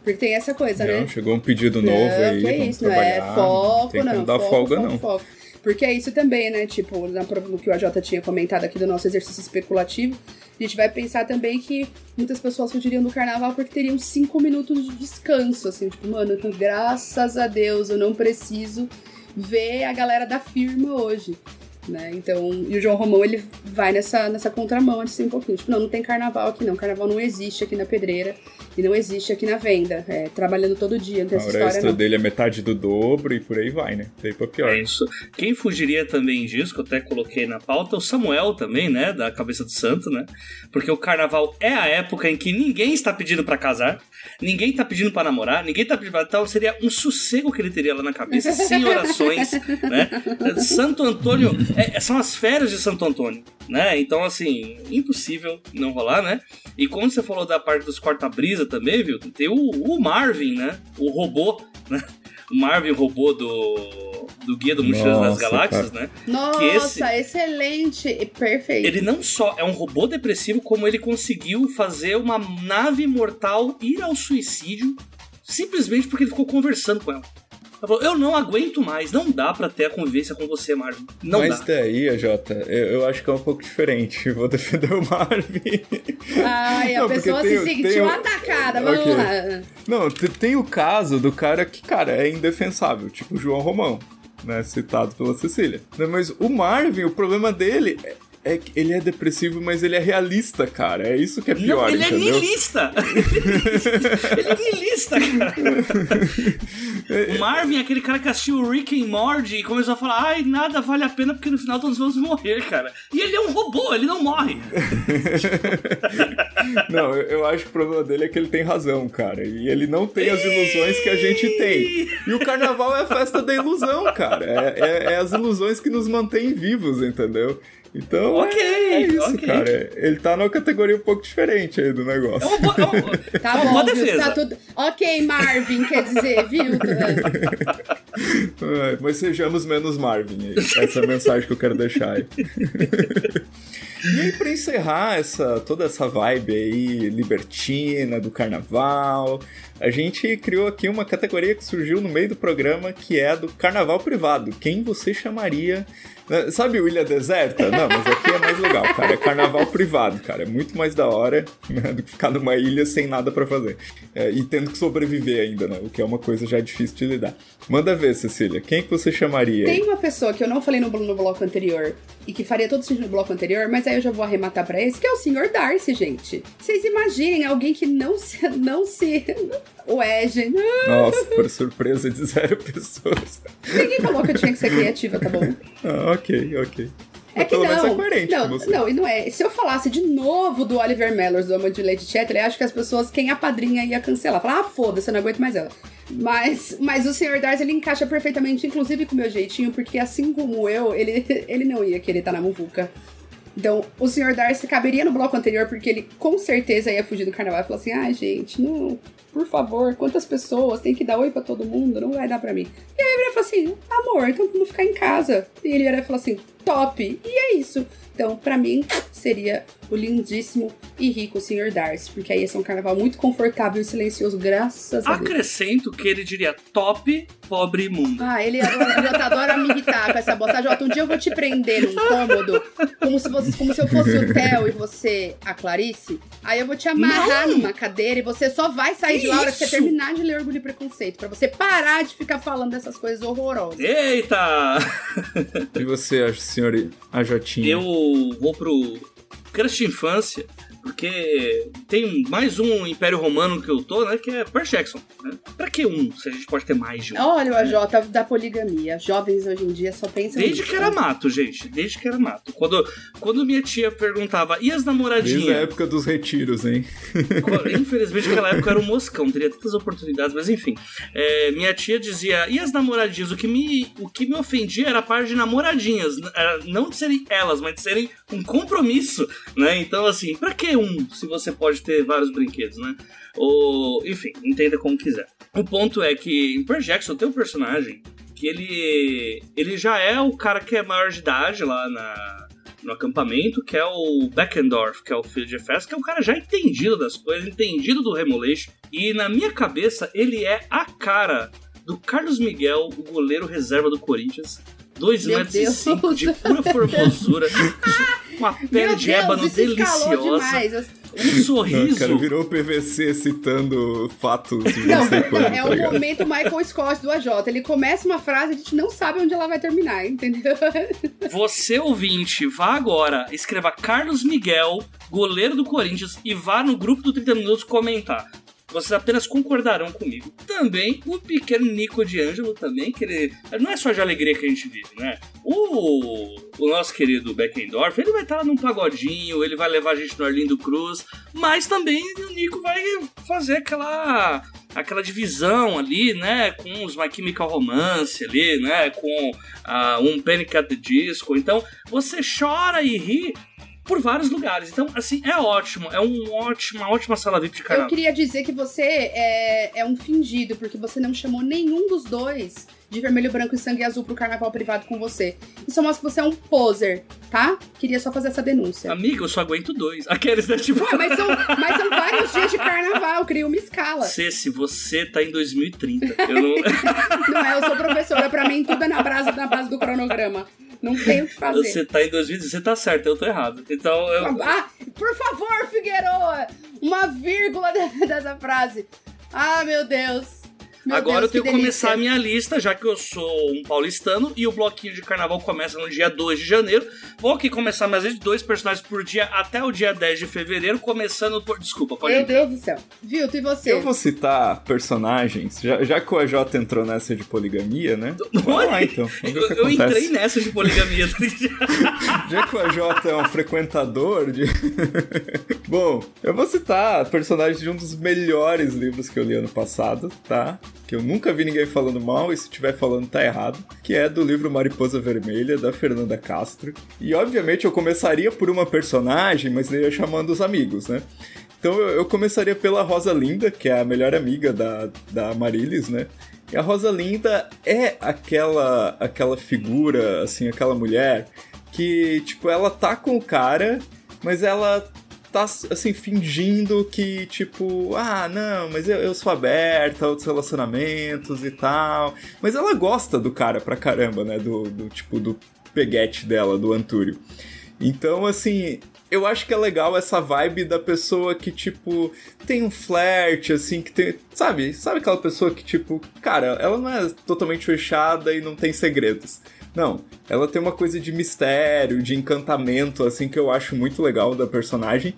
Porque tem essa coisa, não, né? chegou um pedido novo não, aí, que é isso, não é foco, tem não. dar foco, folga, foco, não. foco. Porque é isso também, né? Tipo, na prova do que o AJ tinha comentado aqui do nosso exercício especulativo, a gente vai pensar também que muitas pessoas fugiriam do carnaval porque teriam cinco minutos de descanso, assim, tipo, mano, então, graças a Deus eu não preciso ver a galera da firma hoje. Né? Então, e o João Romão ele vai nessa, nessa contramão assim um pouquinho. Tipo, não, não tem carnaval aqui não. Carnaval não existe aqui na pedreira e não existe aqui na venda. É, trabalhando todo dia, não tem A essa extra não. dele é metade do dobro e por aí vai, né? Daí pra pior. É isso. Quem fugiria também disso, que eu até coloquei na pauta, é o Samuel também, né? Da Cabeça do Santo, né? Porque o carnaval é a época em que ninguém está pedindo pra casar, ninguém tá pedindo pra namorar, ninguém tá pedindo pra. Então seria um sossego que ele teria lá na cabeça, sem orações, né? Santo Antônio. É- são as férias de Santo Antônio, né? Então, assim, impossível não rolar, né? E como você falou da parte dos corta-brisa também, viu? Tem o, o Marvin, né? O robô, né? O Marvin, o robô do, do Guia do Mochilas das Galáxias, né? Nossa, excelente, e perfeito. Ele não só é um robô depressivo, como ele conseguiu fazer uma nave mortal ir ao suicídio simplesmente porque ele ficou conversando com ela. Ela falou, eu não aguento mais, não dá pra ter a convivência com você, Marvin. Não Mas dá. daí, AJ, eu, eu acho que é um pouco diferente. Vou defender o Marvin. Ai, a Não, porque pessoa tem- se tem sentiu o- atacada, vamos Ok. lá. Não, te- tem o caso do cara que, cara, é indefensável, tipo o João Romão, né? Citado pela Cecília. Né, Mas o Marvin, o problema dele é, é que ele é depressivo, mas ele é realista, cara. É isso que é pior, não, ele entendeu? é niilista! ele é niilista, cara! o Marvin é aquele cara que assistiu o Rick and Morty e começou a falar ai, nada vale a pena porque no final todos vamos morrer, cara. E ele é um robô, ele não morre. Não, eu, eu acho que o problema dele é que ele tem razão, cara. E ele não tem as ilusões que a gente tem. E o carnaval é a festa da ilusão, cara. É, é- é as ilusões que nos mantêm vivos, entendeu? Então, Ok, é, é isso, ok. cara. Ele tá numa categoria um pouco diferente aí do É negócio. uma é uma- Tá é uma bom, boa viu? defesa. Tá tudo. Ok, Marvin, quer dizer, viu? É, mas sejamos menos Marvin. aí. Essa é a mensagem que eu quero deixar aí. E aí, pra encerrar essa, toda essa vibe aí libertina do carnaval, a gente criou aqui uma categoria que surgiu no meio do programa que é a do carnaval privado. Quem você chamaria. Né, Sabe o Ilha Deserta? Não, mas aqui é mais legal, cara. É carnaval privado, cara. É muito mais da hora né, do que ficar numa ilha sem nada pra fazer. É, e tendo que sobreviver ainda, né? O que é uma coisa já difícil de lidar. Manda ver, Cecília. Quem que você chamaria? Tem uma pessoa que eu não falei no, no bloco anterior e que faria todo sentido no bloco anterior, mas aí eu já vou arrematar pra esse, que é o Sr. Darcy, gente. Vocês imaginem alguém que não se. Não se. Ué, gente. Nossa, por surpresa de zero pessoas. Ninguém falou que eu tinha que ser criativa, tá bom? Ah, ok, ok. É que menos não, é coerente não, não, e não é. Se eu falasse de novo do Oliver Mellors, do Amor de Lady Chatterley, acho que as pessoas, quem é a padrinha ia cancelar. Falar, ah, foda-se, eu não aguento mais ela. Mas, mas o Sr. Darcy, ele encaixa perfeitamente, inclusive com o meu jeitinho, porque assim como eu, ele, ele não ia querer estar na muvuca. Então, o Sr. Darcy caberia no bloco anterior, porque ele com certeza ia fugir do carnaval e falar assim: ai, gente, não, por favor, quantas pessoas? Tem que dar oi pra todo mundo, não vai dar pra mim. E aí ele ia falar assim: amor, então vamos ficar em casa. E ele ia falar assim: top. E é isso. Então, pra mim, seria o lindíssimo e rico Sr. Darcy, porque aí ia ser um carnaval muito confortável e silencioso, graças a Deus. Acrescento que ele diria top, pobre imundo. Ah, ele adora, Jota adora me irritar com essa bosta. Jota, um dia eu vou te prender num cômodo, como se, você, como se eu fosse o Theo e você a Clarice. Aí eu vou te amarrar Não! numa cadeira e você só vai sair de lá hora que você terminar de ler Orgulho e Preconceito. Pra você parar de ficar falando dessas coisas horrorosas. Eita! E você, senhor Ajotinha? Eu vou pro crush de infância, Porque tem mais um Império Romano que eu tô, né? Que é Per Jackson. Né? Pra que um? Se a gente pode ter mais de um. Olha o AJ da poligamia. Jovens hoje em dia só pensam Desde nisso. que era mato, gente. Desde que era mato. Quando, quando minha tia perguntava, e as Desde a namoradinhas? época dos retiros, hein? Infelizmente, naquela época eu era um moscão, teria tantas oportunidades, mas enfim. É, minha tia dizia, e as namoradinhas? O que, me, o que me ofendia era a parte de namoradinhas. Era não de serem elas, mas de serem um compromisso, né? Então, assim, pra que um se você pode ter vários brinquedos, né? Ou, enfim, entenda como quiser. O ponto é que em Per Jackson tem um personagem que ele, ele já é o cara que é maior de idade lá na, no acampamento, que é o Beckendorf, que é o filho de Efes, que é um cara já entendido das coisas, entendido do Remoleixe. E na minha cabeça, ele é a cara do Carlos Miguel, o goleiro reserva do Corinthians. 2 Meu metros e Deus. cinco de pura formosura, com uma pele Meu de Deus, ébano deliciosa, um Não, sorriso. cara, virou PVC citando fatos de Não, não quando, é tá o ligado? momento Michael Scott do AJ. Ele começa uma frase e a gente não sabe onde ela vai terminar, entendeu? Você, ouvinte, vá agora, escreva Carlos Miguel, goleiro do Corinthians, e vá no grupo do 30 Minutos comentar. Vocês apenas concordarão comigo. Também o pequeno Nico de Ângelo também, que ele. Não é só de alegria que a gente vive, né? O, o nosso querido Beckendorf, ele vai estar lá num pagodinho, ele vai levar a gente no Arlindo Cruz, mas também o Nico vai fazer aquela aquela divisão ali, né, com os My Chemical Romance ali, né, com ah, um Panic at the Disco. Então, você chora e ri por vários lugares. Então, assim, é ótimo. É um ótimo, uma ótima sala VIP de Eu carnaval. queria dizer que você é, é um fingido, porque você não chamou nenhum dos dois de vermelho, branco e sangue azul pro carnaval privado com você. Isso mostra que você é um poser, tá? Queria só fazer essa denúncia. Amiga, eu só aguento dois. Aqueles, né, tipo... Ah, mas, são, mas são vários dias de carnaval, cria uma escala. Cê, se você tá em 2030, eu não... Não é, eu sou professora, pra mim tudo é na base, na base do cronograma. Não tem o que fazer. Você tá em 2030, você tá certo, eu tô errado. Então, eu... Ah, por favor, Figueroa! Uma vírgula de- dessa frase. Ah, meu Deus. Meu Agora Deus, eu tenho que delícia. começar a minha lista, já que eu sou um paulistano e o bloquinho de carnaval começa no dia 2 de janeiro. Vou aqui começar mais vezes dois personagens por dia até o dia 10 de fevereiro, começando por. Desculpa, pode Meu ir. Deus do céu. Vilto, e você? Eu vou citar personagens, já, já que o AJ entrou nessa de poligamia, né? Vamos lá então. Vamos ver o Eu, eu entrei nessa de poligamia. tá ligado? Já que o AJ é um frequentador de. Bom, eu vou citar personagens de um dos melhores livros que eu li ano passado, tá? Que eu nunca vi ninguém falando mal, e se estiver falando tá errado. Que é do livro Mariposa Vermelha, da Fernanda Castro. E obviamente eu começaria por uma personagem, mas ia chamando os amigos, né? Então eu, eu começaria pela Rosa Linda, que é a melhor amiga da, da Marilis, né? E a Rosa Linda é aquela aquela figura, assim, aquela mulher que, tipo, ela tá com o cara, mas ela tá, assim, fingindo que, tipo, ah, não, mas eu, eu sou aberta a outros relacionamentos e tal. Mas ela gosta do cara pra caramba, né? Do, do tipo, do peguete dela, do Antúrio. Então, assim, eu acho que é legal essa vibe da pessoa que, tipo, tem um flerte, assim, que tem. Sabe? Sabe aquela pessoa que, tipo, cara, ela não é totalmente fechada e não tem segredos. Não, ela tem uma coisa de mistério, de encantamento, assim, que eu acho muito legal da personagem.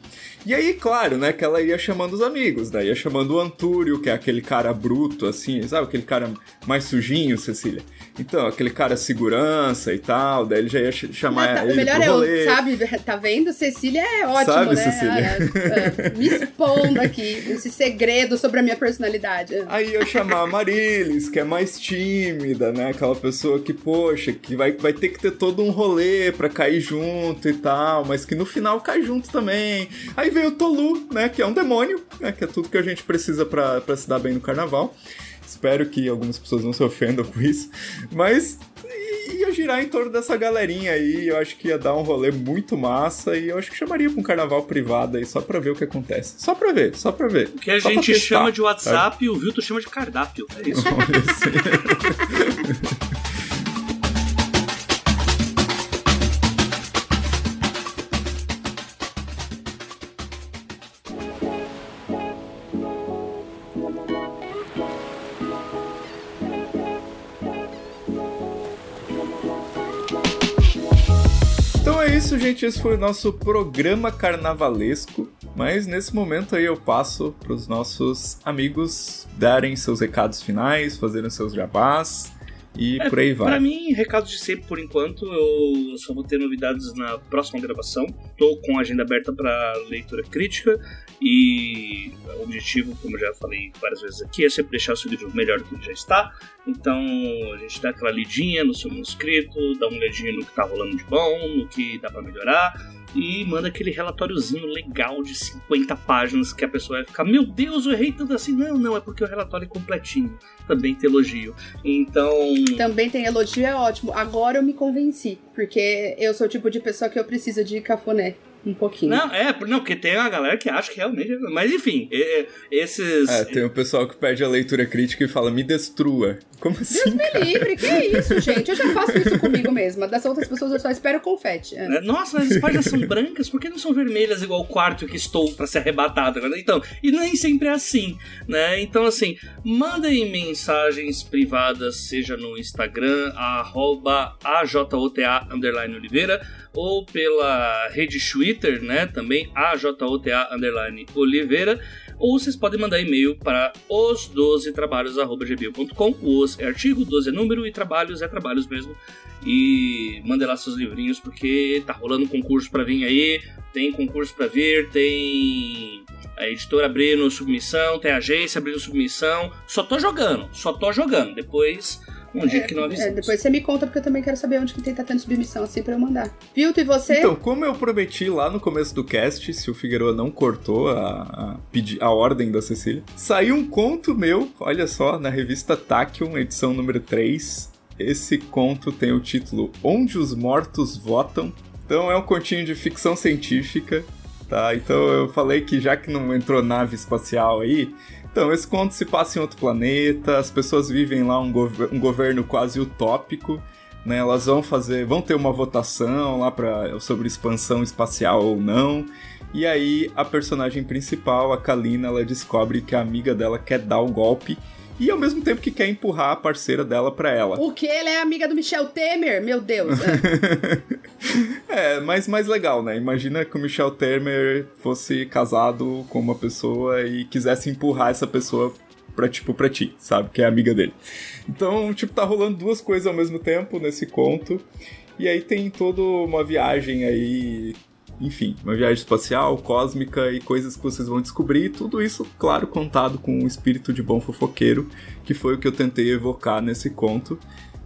E aí, claro, né, que ela ia chamando os amigos, né? Ia chamando o Antúrio, que é aquele cara bruto, assim, sabe? Aquele cara mais sujinho, Cecília. Então, aquele cara segurança e tal, daí ele já ia ch- chamar Não, tá- ele o melhor pro é rolê. o, sabe, tá vendo? Cecília é ótimo, Sabe, né? Cecília? Ah, me expondo aqui, esse segredo sobre a minha personalidade. Aí eu chamar a Marilis, que é mais tímida, né? Aquela pessoa que, poxa, que vai, vai ter que ter todo um rolê pra cair junto e tal, mas que no final cai junto também. Aí veio o Tolu, né? Que é um demônio, né? Que é tudo que a gente precisa pra, pra se dar bem no carnaval. Espero que algumas pessoas não se ofendam com isso. Mas ia girar em torno dessa galerinha aí. Eu acho que ia dar um rolê muito massa. E eu acho que chamaria pra um carnaval privado aí, só pra ver o que acontece. Só pra ver, só pra ver. O que a Só gente testar, chama de sabe? WhatsApp e o Vilto chama de cardápio. É isso. Olha assim. gente. Esse foi o nosso programa carnavalesco. Mas nesse momento aí eu passo para os nossos amigos darem seus recados finais, fazerem seus jabás e É, por aí vai. Pra mim, recados de sempre por enquanto. Eu só vou ter novidades na próxima gravação. Tô com a agenda aberta para leitura crítica e o objetivo, como já falei várias vezes aqui, é sempre deixar o seu livro melhor do que ele já está. Então a gente dá aquela lidinha no seu manuscrito, dá uma olhadinha no que tá rolando de bom, no que dá para melhorar e manda aquele relatóriozinho legal de 50 páginas que a pessoa vai ficar, meu Deus, eu errei tanto assim. Não, não, é porque o relatório é completinho. Também tem elogio. Então. Também tem elogio, é ótimo. Agora eu me convenci, porque eu sou o tipo de pessoa que eu preciso de cafuné. Um pouquinho. Não, é, não, porque tem uma galera que acha que realmente. é- Mas enfim, é- é- esses. É, tem o pessoal que pede a leitura crítica e fala, me destrua. Como assim? Me livre, que isso, gente? Eu já faço isso comigo mesma. Das outras pessoas eu só espero confete. É. É, Nossa, as páginas são brancas, por que não são vermelhas igual o quarto que estou pra ser arrebatado? né? Então, e nem sempre é assim, né? Então, assim, mandem mensagens privadas, seja no Instagram, arroba AJOTA underline Oliveira, ou pela rede Twitter, né? Também AJOTA underline Oliveira. Ou vocês podem mandar e-mail para os 12 trabalhos.gmail.com. Os é artigo, 12 é número e trabalhos é trabalhos mesmo. E mandem lá seus livrinhos, porque tá rolando concurso para vir aí. Tem concurso para vir, tem a editora abrindo submissão, tem a agência abrindo submissão. Só tô jogando, só tô jogando. Depois, um dia que não É, avisamos. depois você me conta, porque eu também quero saber onde que tem tá tendo submissão assim pra eu mandar. Vilto, e você? Então, como eu prometi lá no começo do cast, se o Figueiredo não cortou a, a, pedi- a ordem da Cecília, saiu um conto meu, olha só, na revista Tachyon, edição número 3. Esse conto tem o título Onde os Mortos Votam. Então é um continho de ficção científica, tá? Então eu falei que já que não entrou nave espacial aí, então esse conto se passa em outro planeta, as pessoas vivem lá um, um governo quase utópico, né? Elas vão fazer, vão ter uma votação lá para sobre expansão espacial ou não. E aí a personagem principal, a Kalina, ela descobre que a amiga dela quer dar o golpe e ao mesmo tempo que quer empurrar a parceira dela pra ela. O que? Ela é amiga do Michel Temer? Meu Deus. É. Mas mais legal, né? Imagina que o Michel Temer fosse casado com uma pessoa e quisesse empurrar essa pessoa pra, tipo, pra ti, sabe? Que é amiga dele. Então, tipo, tá rolando duas coisas ao mesmo tempo nesse conto. E aí tem toda uma viagem aí. Enfim, uma viagem espacial, cósmica e coisas que vocês vão descobrir. Tudo isso, claro, contado com um espírito de bom fofoqueiro, que foi o que eu tentei evocar nesse conto.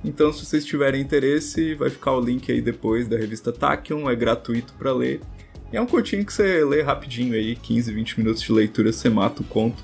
Então, se vocês tiverem interesse, vai ficar o link aí depois da revista Tachyon, é gratuito para ler. E é um curtinho que você lê rapidinho aí, 15, 20 minutos de leitura, você mata o conto.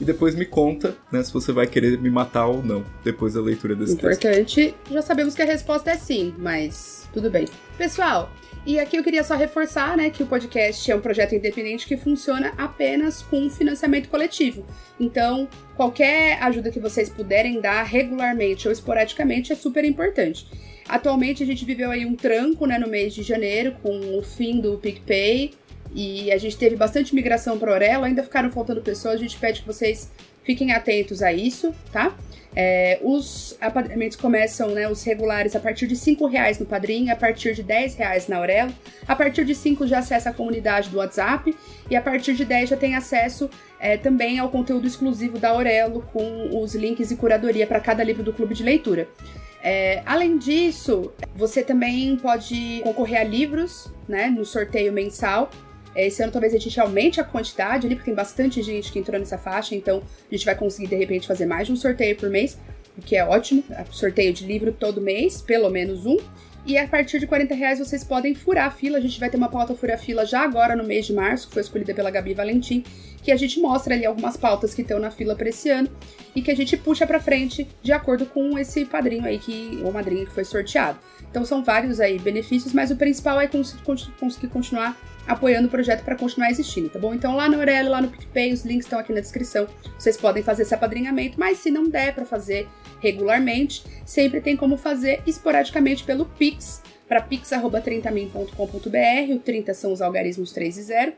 E depois me conta, né, se você vai querer me matar ou não, depois da leitura desse texto. Importante, já sabemos que a resposta é sim, mas tudo bem. Pessoal, e aqui eu queria só reforçar, né, que o podcast é um projeto independente que funciona apenas com financiamento coletivo. Então, qualquer ajuda que vocês puderem dar regularmente ou esporadicamente é super importante. Atualmente a gente viveu aí um tranco, né, no mês de janeiro com o fim do PicPay e a gente teve bastante migração para Orelo, ainda ficaram faltando pessoas, a gente pede que vocês fiquem atentos a isso, tá? É, os apadrinhamentos começam, né, os regulares, a partir de 5 reais no Padrim, a partir de 10 reais na Aurelo, a partir de 5 já acessa a comunidade do WhatsApp e a partir de 10 já tem acesso é, também ao conteúdo exclusivo da Aurelo com os links e curadoria para cada livro do clube de leitura. É, além disso, você também pode concorrer a livros, né, no sorteio mensal. Esse ano talvez a gente aumente a quantidade ali, porque tem bastante gente que entrou nessa faixa, então a gente vai conseguir de repente fazer mais de um sorteio por mês, o que é ótimo. Sorteio de livro todo mês, pelo menos um. E a partir de 40 reais vocês podem furar a fila. A gente vai ter uma pauta Fura Fila já agora no mês de março, que foi escolhida pela Gabi Valentim, que a gente mostra ali algumas pautas que estão na fila para esse ano e que a gente puxa para frente de acordo com esse padrinho aí que ou madrinha que foi sorteado. Então são vários aí benefícios, mas o principal é cons cons conseguir continuar apoiando o projeto para continuar existindo, tá bom? Então lá no Aurelo, lá no PicPay, os links estão aqui na descrição. Vocês podem fazer esse apadrinhamento, mas se não der para fazer regularmente, sempre tem como fazer esporadicamente pelo Pix, para pix.30min.com.br, o 30 são os algarismos 3 e 0,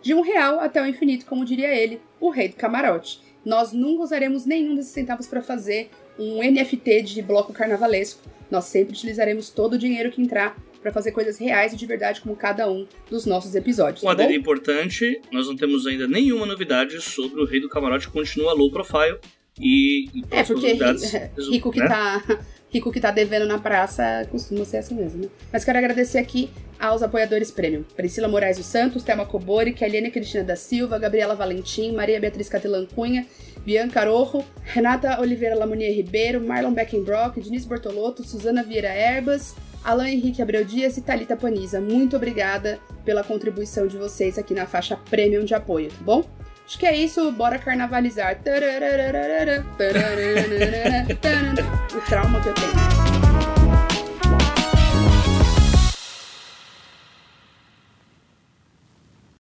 de um real até o infinito, como diria ele, o rei do camarote. Nós nunca usaremos nenhum desses centavos para fazer um NFT de bloco carnavalesco. Nós sempre utilizaremos todo o dinheiro que entrar para fazer coisas reais e de verdade como cada um dos nossos episódios. Um tá adendo importante, nós não temos ainda nenhuma novidade sobre o Rei do Camarote, continua low profile e, e É, porque rico que né? tá. Rico que tá devendo na praça costuma ser assim mesmo, né? Mas quero agradecer aqui aos apoiadores premium. Priscila Moraes dos Santos, Thelma Cobori, Keliane Cristina da Silva, Gabriela Valentim, Maria Beatriz Catelan Cunha, Bianca Rojo, Renata Oliveira Lamonia Ribeiro, Marlon Beckenbrock, Diniz Bortolotto, Suzana Vieira Erbas, Alain Henrique Abreu Dias e Thalita Paniza. Muito obrigada pela contribuição de vocês aqui na faixa premium de apoio, tá bom? Acho que é isso, bora carnavalizar. O trauma que eu tenho.